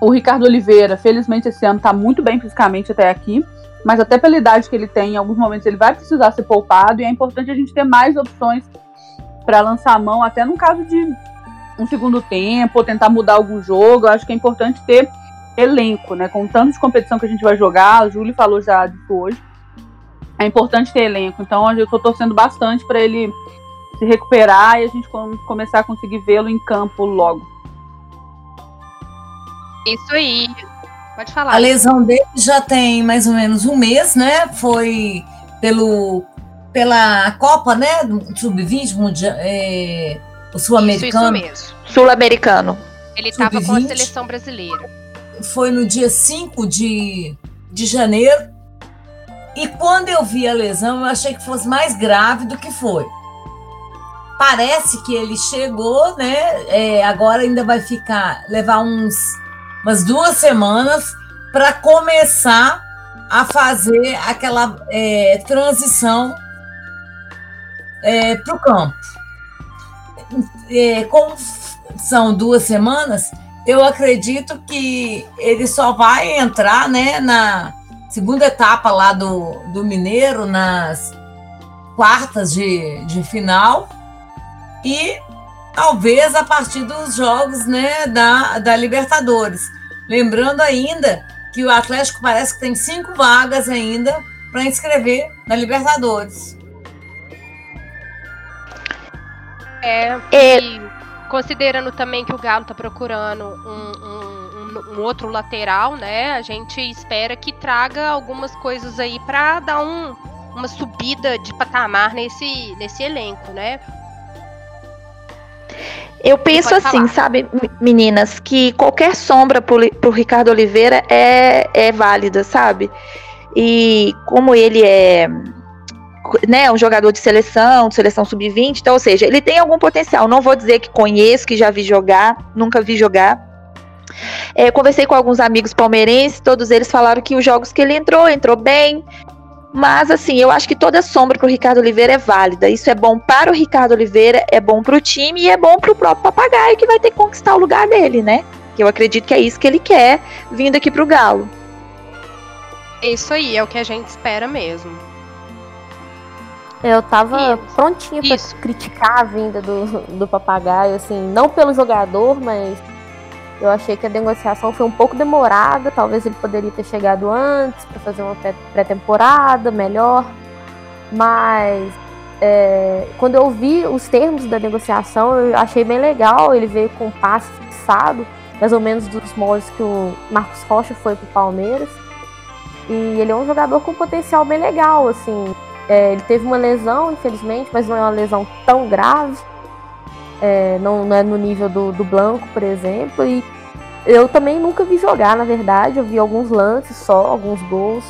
O Ricardo Oliveira, felizmente esse ano está muito bem fisicamente até aqui, mas até pela idade que ele tem, em alguns momentos ele vai precisar ser poupado e é importante a gente ter mais opções para lançar a mão, até no caso de um segundo tempo, ou tentar mudar algum jogo. Eu acho que é importante ter elenco, né? Com tanto de competição que a gente vai jogar, o Júlio falou já disso hoje. É importante ter elenco. Então eu estou torcendo bastante para ele se recuperar e a gente começar a conseguir vê-lo em campo logo. Isso aí. Pode falar. A lesão dele já tem mais ou menos um mês, né? Foi pelo, pela Copa, né? Sub-20, é, o sul-americano. Isso, isso mesmo. Sul-americano. Ele estava com a seleção brasileira. Foi no dia 5 de, de janeiro. E quando eu vi a lesão, eu achei que fosse mais grave do que foi. Parece que ele chegou, né? É, agora ainda vai ficar, levar uns umas duas semanas para começar a fazer aquela é, transição é, para o campo. É, como são duas semanas, eu acredito que ele só vai entrar né, na segunda etapa lá do, do Mineiro, nas quartas de, de final, e talvez a partir dos jogos né, da, da Libertadores. Lembrando ainda que o Atlético parece que tem cinco vagas ainda para inscrever na Libertadores. É, é, e considerando também que o Galo está procurando um, um, um, outro lateral, né? A gente espera que traga algumas coisas aí para dar um, uma subida de patamar nesse, nesse elenco, né? Eu penso assim, falar. sabe, meninas, que qualquer sombra pro, pro Ricardo Oliveira é, é válida, sabe? E como ele é né, um jogador de seleção, de seleção sub-20, então, ou seja, ele tem algum potencial. Não vou dizer que conheço, que já vi jogar, nunca vi jogar. É, conversei com alguns amigos palmeirenses, todos eles falaram que os jogos que ele entrou, entrou bem, mas, assim, eu acho que toda sombra para o Ricardo Oliveira é válida. Isso é bom para o Ricardo Oliveira, é bom para o time e é bom para o próprio papagaio que vai ter que conquistar o lugar dele, né? Que eu acredito que é isso que ele quer vindo aqui para o Galo. Isso aí, é o que a gente espera mesmo. Eu tava isso. prontinha para criticar a vinda do, do papagaio, assim, não pelo jogador, mas eu achei que a negociação foi um pouco demorada, talvez ele poderia ter chegado antes para fazer uma pré-temporada melhor, mas é, quando eu vi os termos da negociação, eu achei bem legal. Ele veio com um passe fixado, mais ou menos dos moldes que o Marcos Rocha foi para o Palmeiras. E ele é um jogador com potencial bem legal, assim. É, ele teve uma lesão, infelizmente, mas não é uma lesão tão grave é, não, não, é no nível do, do Blanco, por exemplo. E eu também nunca vi jogar, na verdade. Eu vi alguns lances só, alguns gols.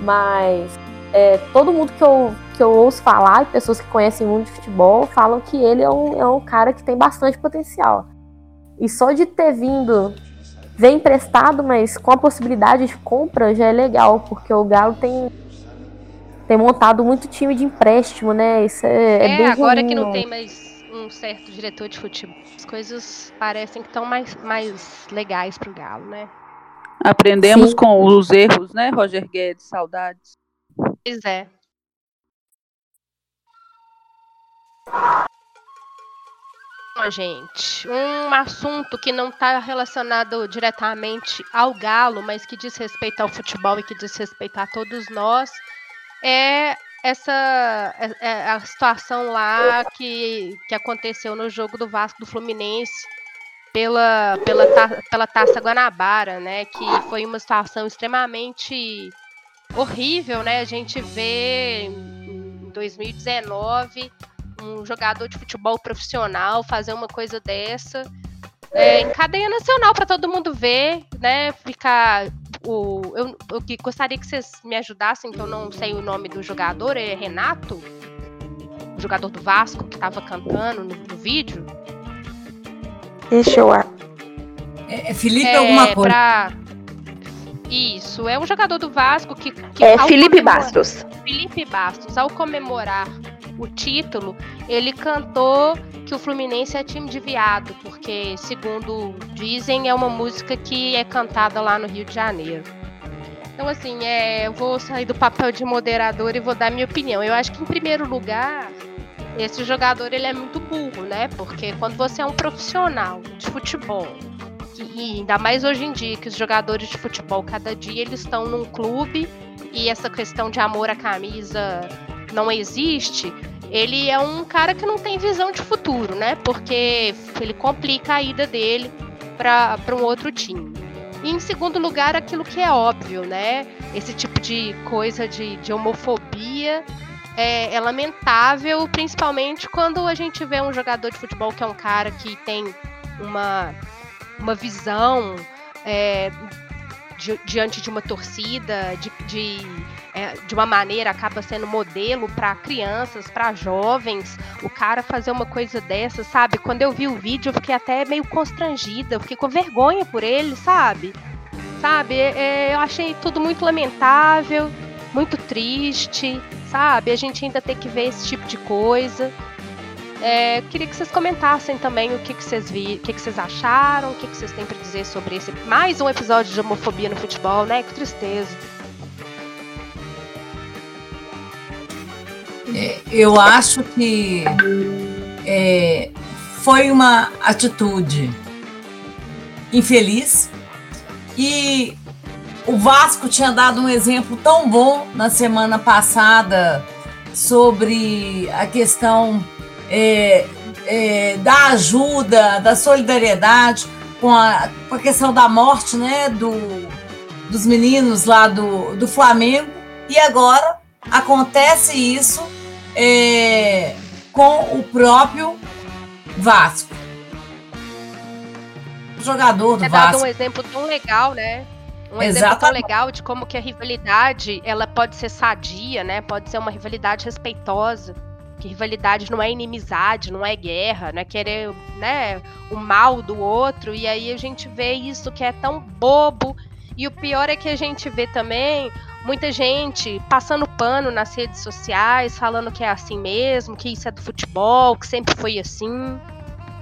Mas é, todo mundo que eu, que eu ouço falar, pessoas que conhecem muito de futebol, falam que ele é um, é um cara que tem bastante potencial. E só de ter vindo, vem emprestado, mas com a possibilidade de compra já é legal, porque o Galo tem tem montado muito time de empréstimo, né? Isso é, é, é bem agora ruim, que não tem mais um certo diretor de futebol, as coisas parecem que estão mais, mais legais pro Galo, né? Aprendemos Sim. com os erros, né, Roger Guedes? Saudades. Pois é. Bom, gente, um assunto que não está relacionado diretamente ao Galo, mas que diz respeito ao futebol e que diz respeito a todos nós, é essa é, é, a situação lá que, que aconteceu no jogo do Vasco do Fluminense pela, pela, pela Taça Guanabara, né? Que foi uma situação extremamente horrível, né? A gente vê em 2019 um jogador de futebol profissional fazer uma coisa dessa é, em cadeia nacional para todo mundo ver, né? Ficar o eu, eu gostaria que vocês me ajudassem, que eu não sei o nome do jogador, é Renato, o jogador do Vasco que estava cantando no, no, vídeo. Deixa eu. É, é Felipe é, alguma coisa. Pra... Isso, é um jogador do Vasco que. que é Felipe Bastos. Felipe Bastos, ao comemorar o título, ele cantou que o Fluminense é time de viado, porque, segundo dizem, é uma música que é cantada lá no Rio de Janeiro. Então, assim, é, eu vou sair do papel de moderador e vou dar minha opinião. Eu acho que, em primeiro lugar, esse jogador ele é muito burro, né? Porque quando você é um profissional de futebol, e ainda mais hoje em dia, que os jogadores de futebol, cada dia eles estão num clube e essa questão de amor à camisa não existe, ele é um cara que não tem visão de futuro, né? Porque ele complica a ida dele para um outro time. E em segundo lugar, aquilo que é óbvio, né? Esse tipo de coisa de, de homofobia é, é, lamentável, principalmente quando a gente vê um jogador de futebol que é um cara que tem uma, uma visão é, diante de uma torcida, de, de, é, de uma maneira acaba sendo modelo para crianças, para jovens. O cara fazer uma coisa dessa, sabe? Quando eu vi o vídeo, eu fiquei até meio constrangida, eu fiquei com vergonha por ele, sabe? Sabe? É, eu achei tudo muito lamentável, muito triste, sabe? A gente ainda tem que ver esse tipo de coisa. É, queria que vocês comentassem também o que, que vocês viram, o que, que vocês acharam, o que, que vocês têm para dizer sobre esse mais um episódio de homofobia no futebol, né? Que tristeza. Eu acho que é, foi uma atitude infeliz e o Vasco tinha dado um exemplo tão bom na semana passada sobre a questão é, é, da ajuda, da solidariedade com a, com a questão da morte né, do, dos meninos lá do, do Flamengo. E agora acontece isso é, com o próprio Vasco. O jogador do é Vasco. dado um exemplo tão legal, né? Um Exatamente. exemplo tão legal de como que a rivalidade ela pode ser sadia, né? Pode ser uma rivalidade respeitosa que rivalidade não é inimizade, não é guerra, não é querer né, o mal do outro. E aí a gente vê isso que é tão bobo. E o pior é que a gente vê também muita gente passando pano nas redes sociais, falando que é assim mesmo, que isso é do futebol, que sempre foi assim.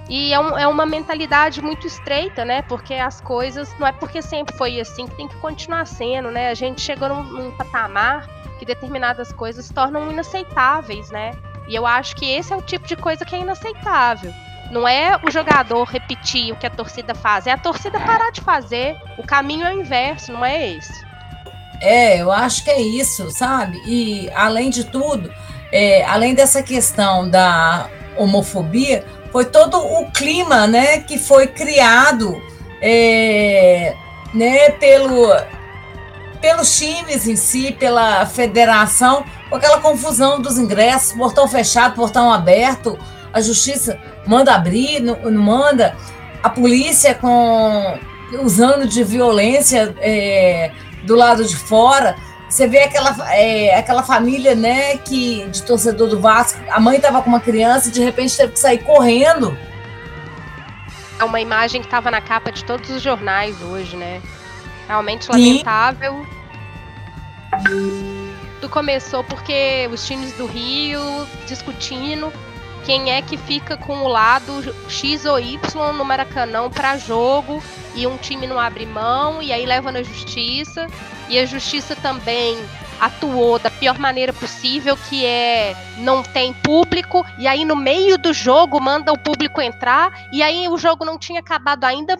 E é, um, é, uma mentalidade muito estreita, né? Porque as coisas não é porque sempre foi assim que tem que continuar sendo, né? A gente chegou num, num patamar que determinadas coisas se tornam inaceitáveis, né? E eu acho que esse é o tipo de coisa que é inaceitável. Não é o jogador repetir o que a torcida faz, é a torcida parar de fazer. O caminho é o inverso, não é esse. É, eu acho que é isso, sabe? E além de tudo, é, além dessa questão da homofobia, foi todo o clima, né, que foi criado, é, né, pelo pelos times em si, pela federação, com aquela confusão dos ingressos, portão fechado, portão aberto, a justiça manda abrir, não, não manda, a polícia com usando de violência é, do lado de fora. Você vê aquela, é, aquela família, né, que de torcedor do Vasco, a mãe estava com uma criança e de repente teve que sair correndo. É uma imagem que estava na capa de todos os jornais hoje, né? Realmente lamentável. Tudo começou porque os times do Rio discutindo quem é que fica com o lado X ou Y no Maracanã para jogo e um time não abre mão e aí leva na justiça. E a justiça também atuou da pior maneira possível, que é não tem público, e aí no meio do jogo manda o público entrar, e aí o jogo não tinha acabado ainda,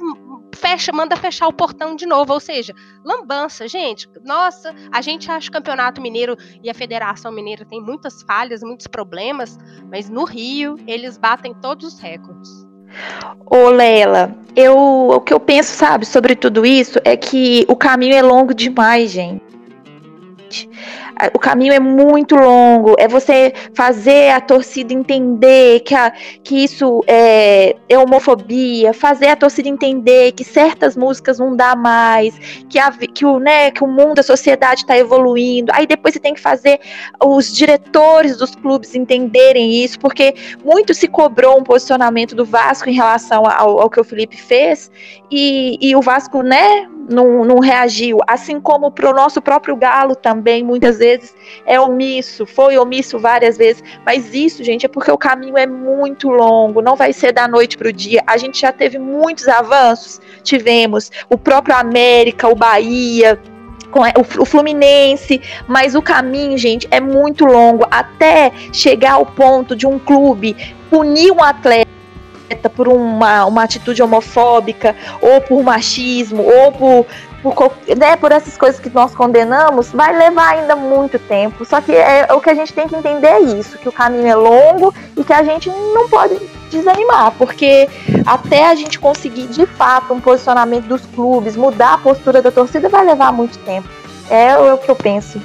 fecha, manda fechar o portão de novo, ou seja, lambança, gente. Nossa, a gente acha o Campeonato Mineiro e a Federação Mineira tem muitas falhas, muitos problemas, mas no Rio eles batem todos os recordes. Ô Lela, eu, o que eu penso, sabe, sobre tudo isso é que o caminho é longo demais, gente o caminho é muito longo, é você fazer a torcida entender que, a, que isso é, é homofobia, fazer a torcida entender que certas músicas não dá mais, que, a, que, o, né, que o mundo, a sociedade está evoluindo. Aí depois você tem que fazer os diretores dos clubes entenderem isso, porque muito se cobrou um posicionamento do Vasco em relação ao, ao que o Felipe fez, e, e o Vasco, né, não, não reagiu. Assim como para o nosso próprio Galo também, muitas vezes é omisso, foi omisso várias vezes. Mas isso, gente, é porque o caminho é muito longo, não vai ser da noite para o dia. A gente já teve muitos avanços, tivemos o próprio América, o Bahia, o Fluminense, mas o caminho, gente, é muito longo até chegar ao ponto de um clube punir um atleta por uma, uma atitude homofóbica, ou por machismo, ou por, por, né, por essas coisas que nós condenamos, vai levar ainda muito tempo. Só que é, o que a gente tem que entender é isso, que o caminho é longo e que a gente não pode desanimar, porque até a gente conseguir de fato um posicionamento dos clubes, mudar a postura da torcida, vai levar muito tempo. É o que eu penso.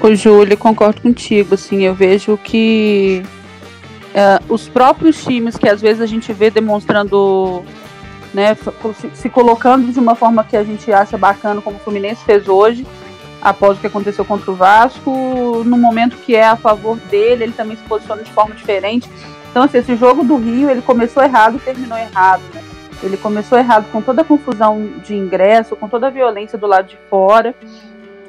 O Júlio, concordo contigo, assim, eu vejo que uh, os próprios times que às vezes a gente vê demonstrando, né, se colocando de uma forma que a gente acha bacana, como o Fluminense fez hoje, após o que aconteceu contra o Vasco, no momento que é a favor dele, ele também se posiciona de forma diferente. Então, assim, esse jogo do Rio, ele começou errado e terminou errado, né? Ele começou errado com toda a confusão de ingresso, com toda a violência do lado de fora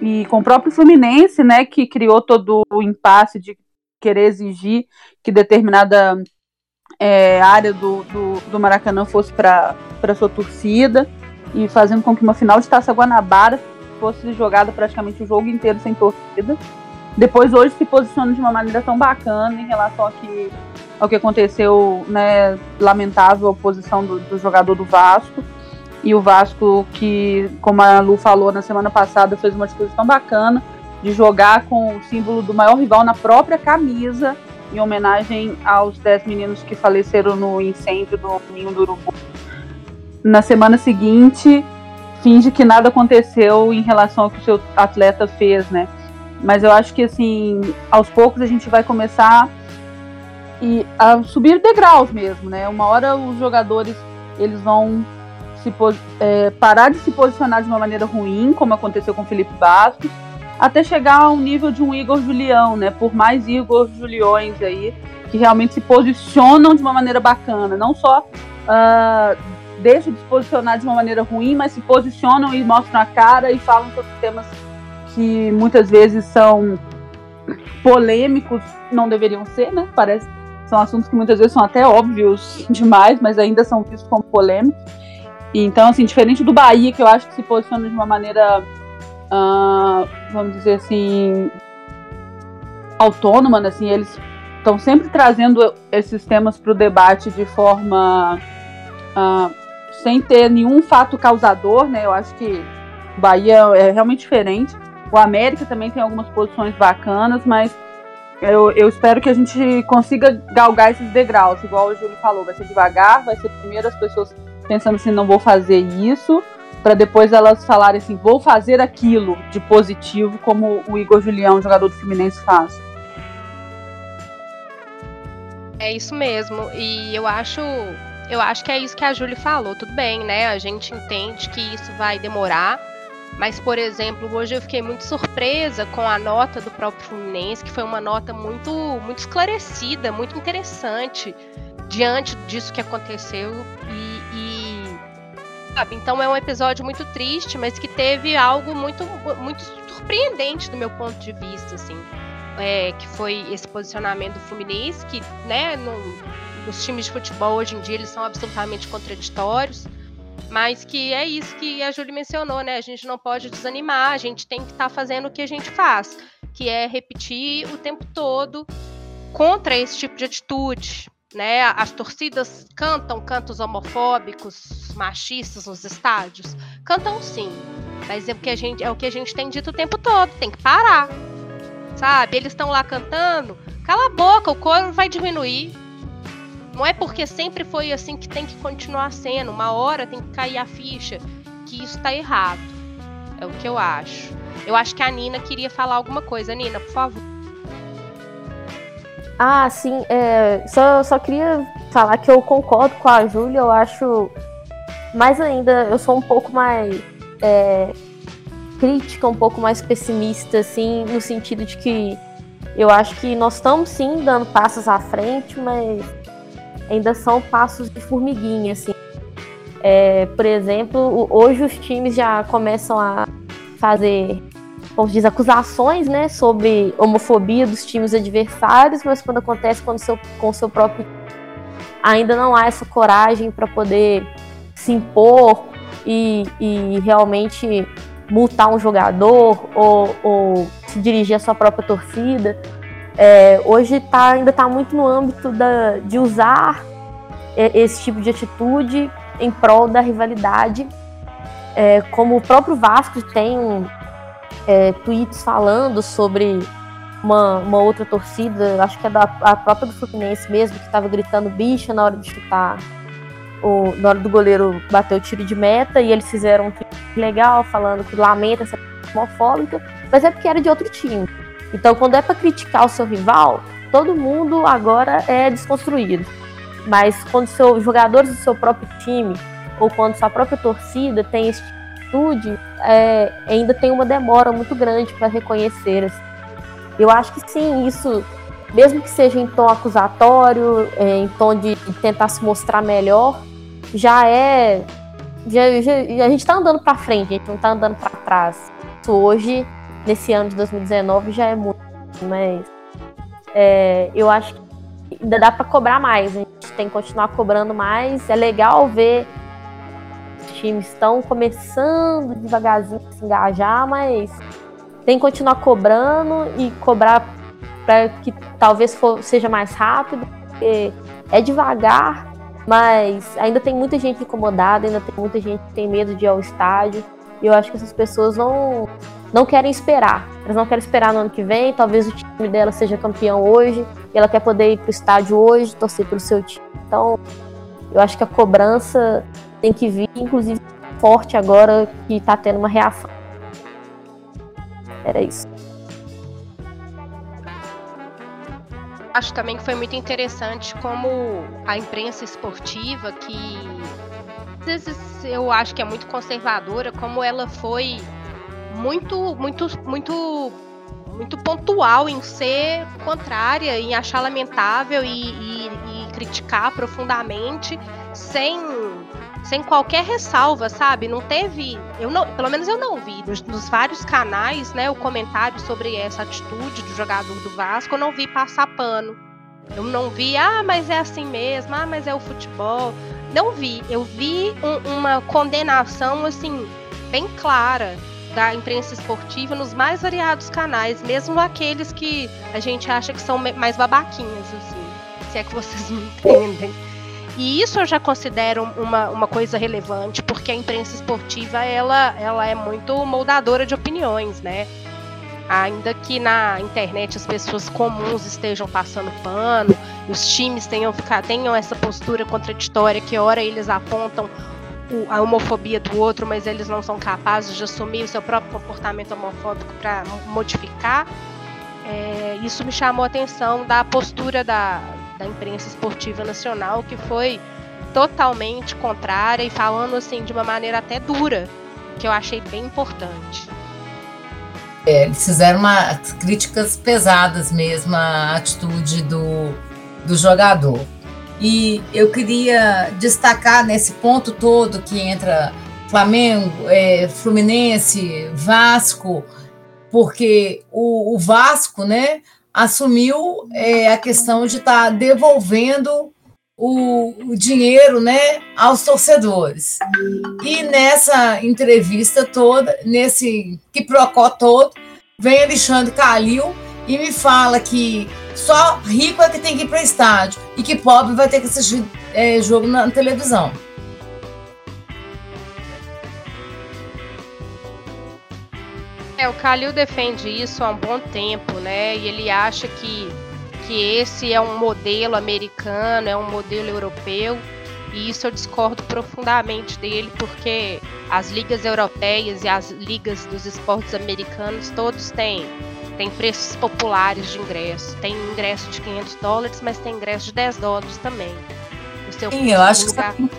e com o próprio Fluminense, né, que criou todo o impasse de querer exigir que determinada é, área do, do, do, Maracanã fosse para sua torcida e fazendo com que uma final de Taça Guanabara fosse jogada praticamente o jogo inteiro sem torcida. Depois hoje se posiciona de uma maneira tão bacana em relação ao que, ao que aconteceu, né, lamentável a posição do, do jogador do Vasco. E o Vasco, que, como a Lu falou na semana passada, fez uma atitude tão bacana de jogar com o símbolo do maior rival na própria camisa, em homenagem aos 10 meninos que faleceram no incêndio do Ninho do Urubu. Na semana seguinte, finge que nada aconteceu em relação ao que o seu atleta fez, né? Mas eu acho que, assim, aos poucos a gente vai começar e a subir degraus mesmo, né? Uma hora os jogadores eles vão se, é, parar de se posicionar de uma maneira ruim, como aconteceu com o Felipe Bastos, até chegar ao nível de um Igor Julião, né? Por mais Igor Juliões aí, que realmente se posicionam de uma maneira bacana, não só uh, deixam de se posicionar de uma maneira ruim, mas se posicionam e mostram a cara e falam sobre temas que muitas vezes são polêmicos, não deveriam ser, né? Parece são assuntos que muitas vezes são até óbvios demais, mas ainda são vistos como polêmicos. Então, assim, diferente do Bahia, que eu acho que se posiciona de uma maneira uh, vamos dizer assim, autônoma, né? assim, eles estão sempre trazendo esses temas para o debate de forma uh, sem ter nenhum fato causador, né? Eu acho que o Bahia é realmente diferente. O América também tem algumas posições bacanas, mas eu, eu espero que a gente consiga galgar esses degraus, igual o Júlio falou, vai ser devagar, vai ser primeiro as pessoas pensando assim, não vou fazer isso, para depois elas falarem assim, vou fazer aquilo de positivo, como o Igor Julião, jogador do Fluminense, faz. É isso mesmo. E eu acho, eu acho que é isso que a Júlia falou. Tudo bem, né? A gente entende que isso vai demorar. Mas, por exemplo, hoje eu fiquei muito surpresa com a nota do próprio Fluminense, que foi uma nota muito, muito esclarecida, muito interessante diante disso que aconteceu. E, sabe? Então é um episódio muito triste, mas que teve algo muito, muito surpreendente do meu ponto de vista, assim. É, que foi esse posicionamento do Fluminense, que, né, no, nos times de futebol hoje em dia eles são absolutamente contraditórios, mas que é isso que a Júlia mencionou, né? A gente não pode desanimar, a gente tem que estar tá fazendo o que a gente faz, que é repetir o tempo todo contra esse tipo de atitude, né? As torcidas cantam cantos homofóbicos, machistas nos estádios? Cantam sim. Mas é o que a gente, é o que a gente tem dito o tempo todo, tem que parar. Sabe? Eles estão lá cantando, cala a boca, o coro vai diminuir. Não é porque sempre foi assim que tem que continuar sendo. Uma hora tem que cair a ficha que isso tá errado. É o que eu acho. Eu acho que a Nina queria falar alguma coisa. Nina, por favor. Ah, sim. É, só, só queria falar que eu concordo com a Júlia. Eu acho. Mais ainda, eu sou um pouco mais. É, crítica, um pouco mais pessimista, assim, no sentido de que eu acho que nós estamos sim dando passos à frente, mas ainda são passos de formiguinha, assim. É, por exemplo, hoje os times já começam a fazer como diz, acusações né, sobre homofobia dos times adversários, mas quando acontece com o seu, com o seu próprio ainda não há essa coragem para poder se impor e, e, realmente multar um jogador ou, ou, se dirigir à sua própria torcida. É, hoje tá, ainda está muito no âmbito da, de usar esse tipo de atitude em prol da rivalidade. É, como o próprio Vasco tem um, é, tweets falando sobre uma, uma, outra torcida, acho que é da a própria do Fluminense mesmo, que estava gritando bicha na hora de chutar, o, na hora do goleiro bater o tiro de meta, e eles fizeram um tweet legal falando que lamenta essa homofóbica, mas é porque era de outro time. Então, quando é para criticar o seu rival, todo mundo agora é desconstruído. Mas quando os jogadores do seu próprio time, ou quando sua própria torcida tem esse tipo atitude é, ainda tem uma demora muito grande para reconhecer. Assim. Eu acho que sim, isso, mesmo que seja em tom acusatório, é, em tom de, tentar se mostrar melhor, já é. Já, já, a gente está andando para frente, a gente não está andando para trás. Isso hoje, nesse ano de 2019, já é muito, mas é, eu acho que ainda dá para cobrar mais. A gente tem que continuar cobrando mais. É legal ver times estão começando devagarzinho a se engajar, mas tem que continuar cobrando e cobrar para que talvez for, seja mais rápido, porque é devagar, mas ainda tem muita gente incomodada, ainda tem muita gente que tem medo de ir ao estádio. E eu acho que essas pessoas não, não querem esperar. Elas não querem esperar no ano que vem. Talvez o time dela seja campeão hoje. E ela quer poder ir para o estádio hoje, torcer pelo seu time. Então, eu acho que a cobrança tem que vir, inclusive, forte agora que está tendo uma reação. Era isso. Acho também que foi muito interessante como a imprensa esportiva, que às vezes eu acho que é muito conservadora, como ela foi muito, muito, muito muito pontual em ser contrária, em achar lamentável e, e, e criticar profundamente, sem sem qualquer ressalva, sabe? Não teve, eu não, pelo menos eu não vi nos, nos, vários canais, né, o comentário sobre essa atitude do jogador do Vasco, eu não vi passar pano. Eu não vi, ah, mas é assim mesmo, ah, mas é o futebol. Não vi, eu vi um, uma condenação assim bem clara da imprensa esportiva nos mais variados canais, mesmo aqueles que a gente acha que são mais babaquinhas, assim, se é que vocês me entendem. E isso eu já considero uma, uma coisa relevante, porque a imprensa esportiva ela, ela é muito moldadora de opiniões, né? Ainda que na internet as pessoas comuns estejam passando pano, os times tenham, tenham essa postura contraditória que ora eles apontam a homofobia do outro, mas eles não são capazes de assumir o seu próprio comportamento homofóbico para modificar. É, isso me chamou a atenção da postura da, da imprensa esportiva nacional, que foi totalmente contrária e falando assim de uma maneira até dura, que eu achei bem importante. É, eles fizeram uma, críticas pesadas mesmo à atitude do, do jogador. E eu queria destacar nesse ponto todo que entra Flamengo, é, Fluminense, Vasco, porque o, o Vasco, né, assumiu é, a questão de estar tá devolvendo o, o, dinheiro né, aos torcedores. E nessa entrevista toda, nesse que procó todo, vem Alexandre Calil e me fala que só rico é que tem que ir para estádio. e que pobre vai ter que assistir é, jogo na televisão. É, o Calil defende isso há um bom tempo, né? E ele acha que, que esse é um modelo americano, é um modelo europeu. E isso eu discordo profundamente dele, porque as ligas europeias e as ligas dos esportes americanos todos têm, têm preços populares de ingresso. Tem ingresso de 500 dólares, mas tem ingresso de 10 dólares também. Sim, eu acho lugar, que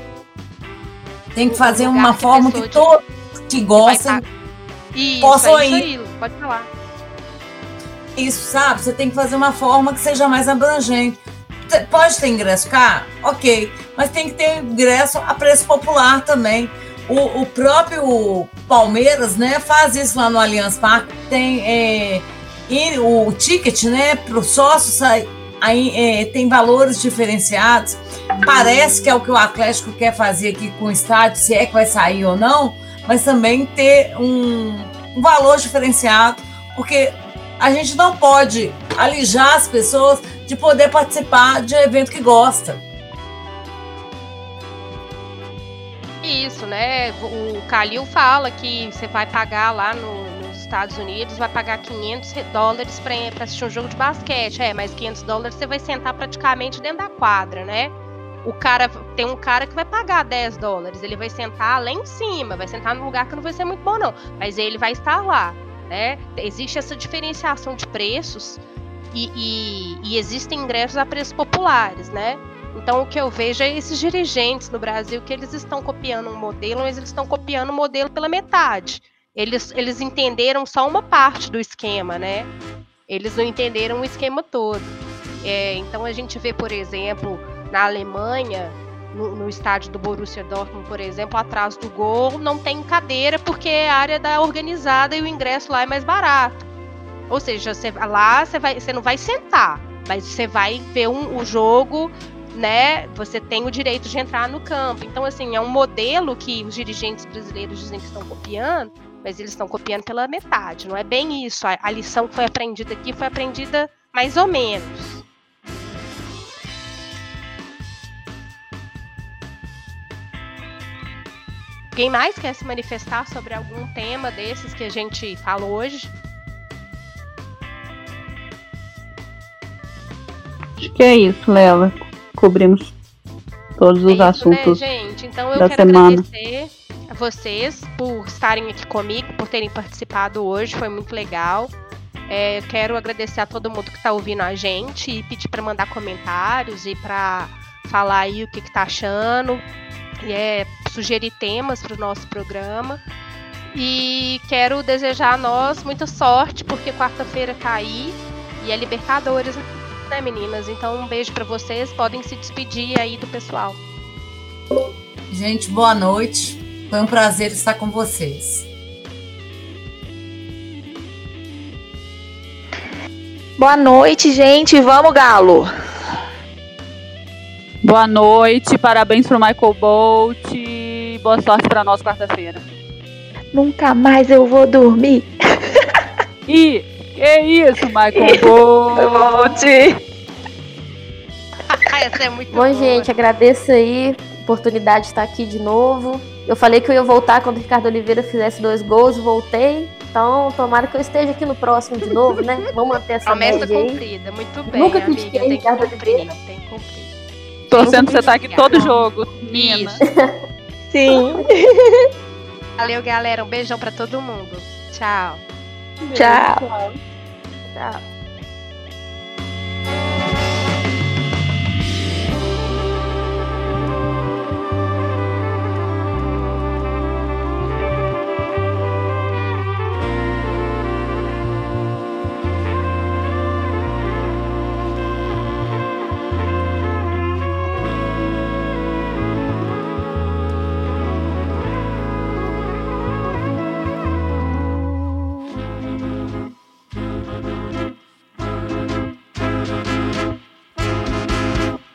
tem que fazer uma forma que todos que gostam isso, possam é ir. Aí, pode falar. Isso, sabe? Você tem que fazer uma forma que seja mais abrangente. Pode ter ingresso caro? Ok. Mas tem que ter ingresso a preço popular também. O, o próprio Palmeiras, né, faz isso lá no Allianz Parque. Tem é, o ticket, né, para o sócio sai, aí, é, tem valores diferenciados. Parece que é o que o Atlético quer fazer aqui com o estádio, se é que vai sair ou não mas também ter um, um valor diferenciado, porque a gente não pode alijar as pessoas de poder participar de um evento que gosta. Isso, né? O Calil fala que você vai pagar lá no, nos Estados Unidos, vai pagar 500 dólares para assistir um jogo de basquete. É, mas 500 dólares você vai sentar praticamente dentro da quadra, né? O cara tem um cara que vai pagar 10 dólares, ele vai sentar lá em cima, vai sentar num lugar que não vai ser muito bom, não. Mas ele vai estar lá. Né? Existe essa diferenciação de preços e, e, e existem ingressos a preços populares, né? Então o que eu vejo é esses dirigentes no Brasil que eles estão copiando um modelo, mas eles estão copiando o um modelo pela metade. Eles, eles entenderam só uma parte do esquema, né? Eles não entenderam o esquema todo. É, então a gente vê, por exemplo, na Alemanha, no, no, estádio do Borussia Dortmund, por exemplo, atrás do gol, não tem cadeira porque é área da organizada e o ingresso lá é mais barato. Ou seja, lá você, vai, você não vai sentar, mas você vai ver um, o jogo, né? Você tem o direito de entrar no campo. Então, assim, é um modelo que os dirigentes brasileiros dizem que estão copiando, mas eles estão copiando pela metade. Não é bem isso. A, a lição que foi aprendida aqui foi aprendida mais ou menos. Alguém mais quer se manifestar sobre algum tema desses que a gente falou hoje? Acho que é isso, Lela. Cobrimos todos os é isso, né, assuntos. Né, gente? Então eu quero semana. agradecer a vocês por estarem aqui comigo, por terem participado hoje, foi muito legal. É, quero agradecer a todo mundo que está ouvindo a gente e pedir para mandar comentários e para falar aí o que, está achando é, sugerir temas para o nosso programa. E quero desejar a nós muita sorte, porque quarta-feira tá aí e é Libertadores, né, meninas? Então, um beijo para vocês. Podem se despedir aí do pessoal. Gente, boa noite. Foi um prazer estar com vocês. Boa noite, gente. Vamos, Galo! Boa noite, parabéns pro Michael Bolt. Boa sorte para nós quarta-feira. Nunca mais eu vou dormir. E que isso, Michael Bolt? Essa é muito Bom, boa. gente, agradeço aí a oportunidade de estar aqui de novo. Eu falei que eu ia voltar quando o Ricardo Oliveira fizesse dois gols, voltei. Então, tomara que eu esteja aqui no próximo de novo, né? Vamos manter essa Promessa cumprida, muito bem, Nunca critiquei Ricardo Oliveira. Tem que cumprir. Torcendo pra você estar tá aqui todo jogo. Isso. Sim. Valeu, galera. Um beijão pra todo mundo. Tchau. Tchau. Tchau.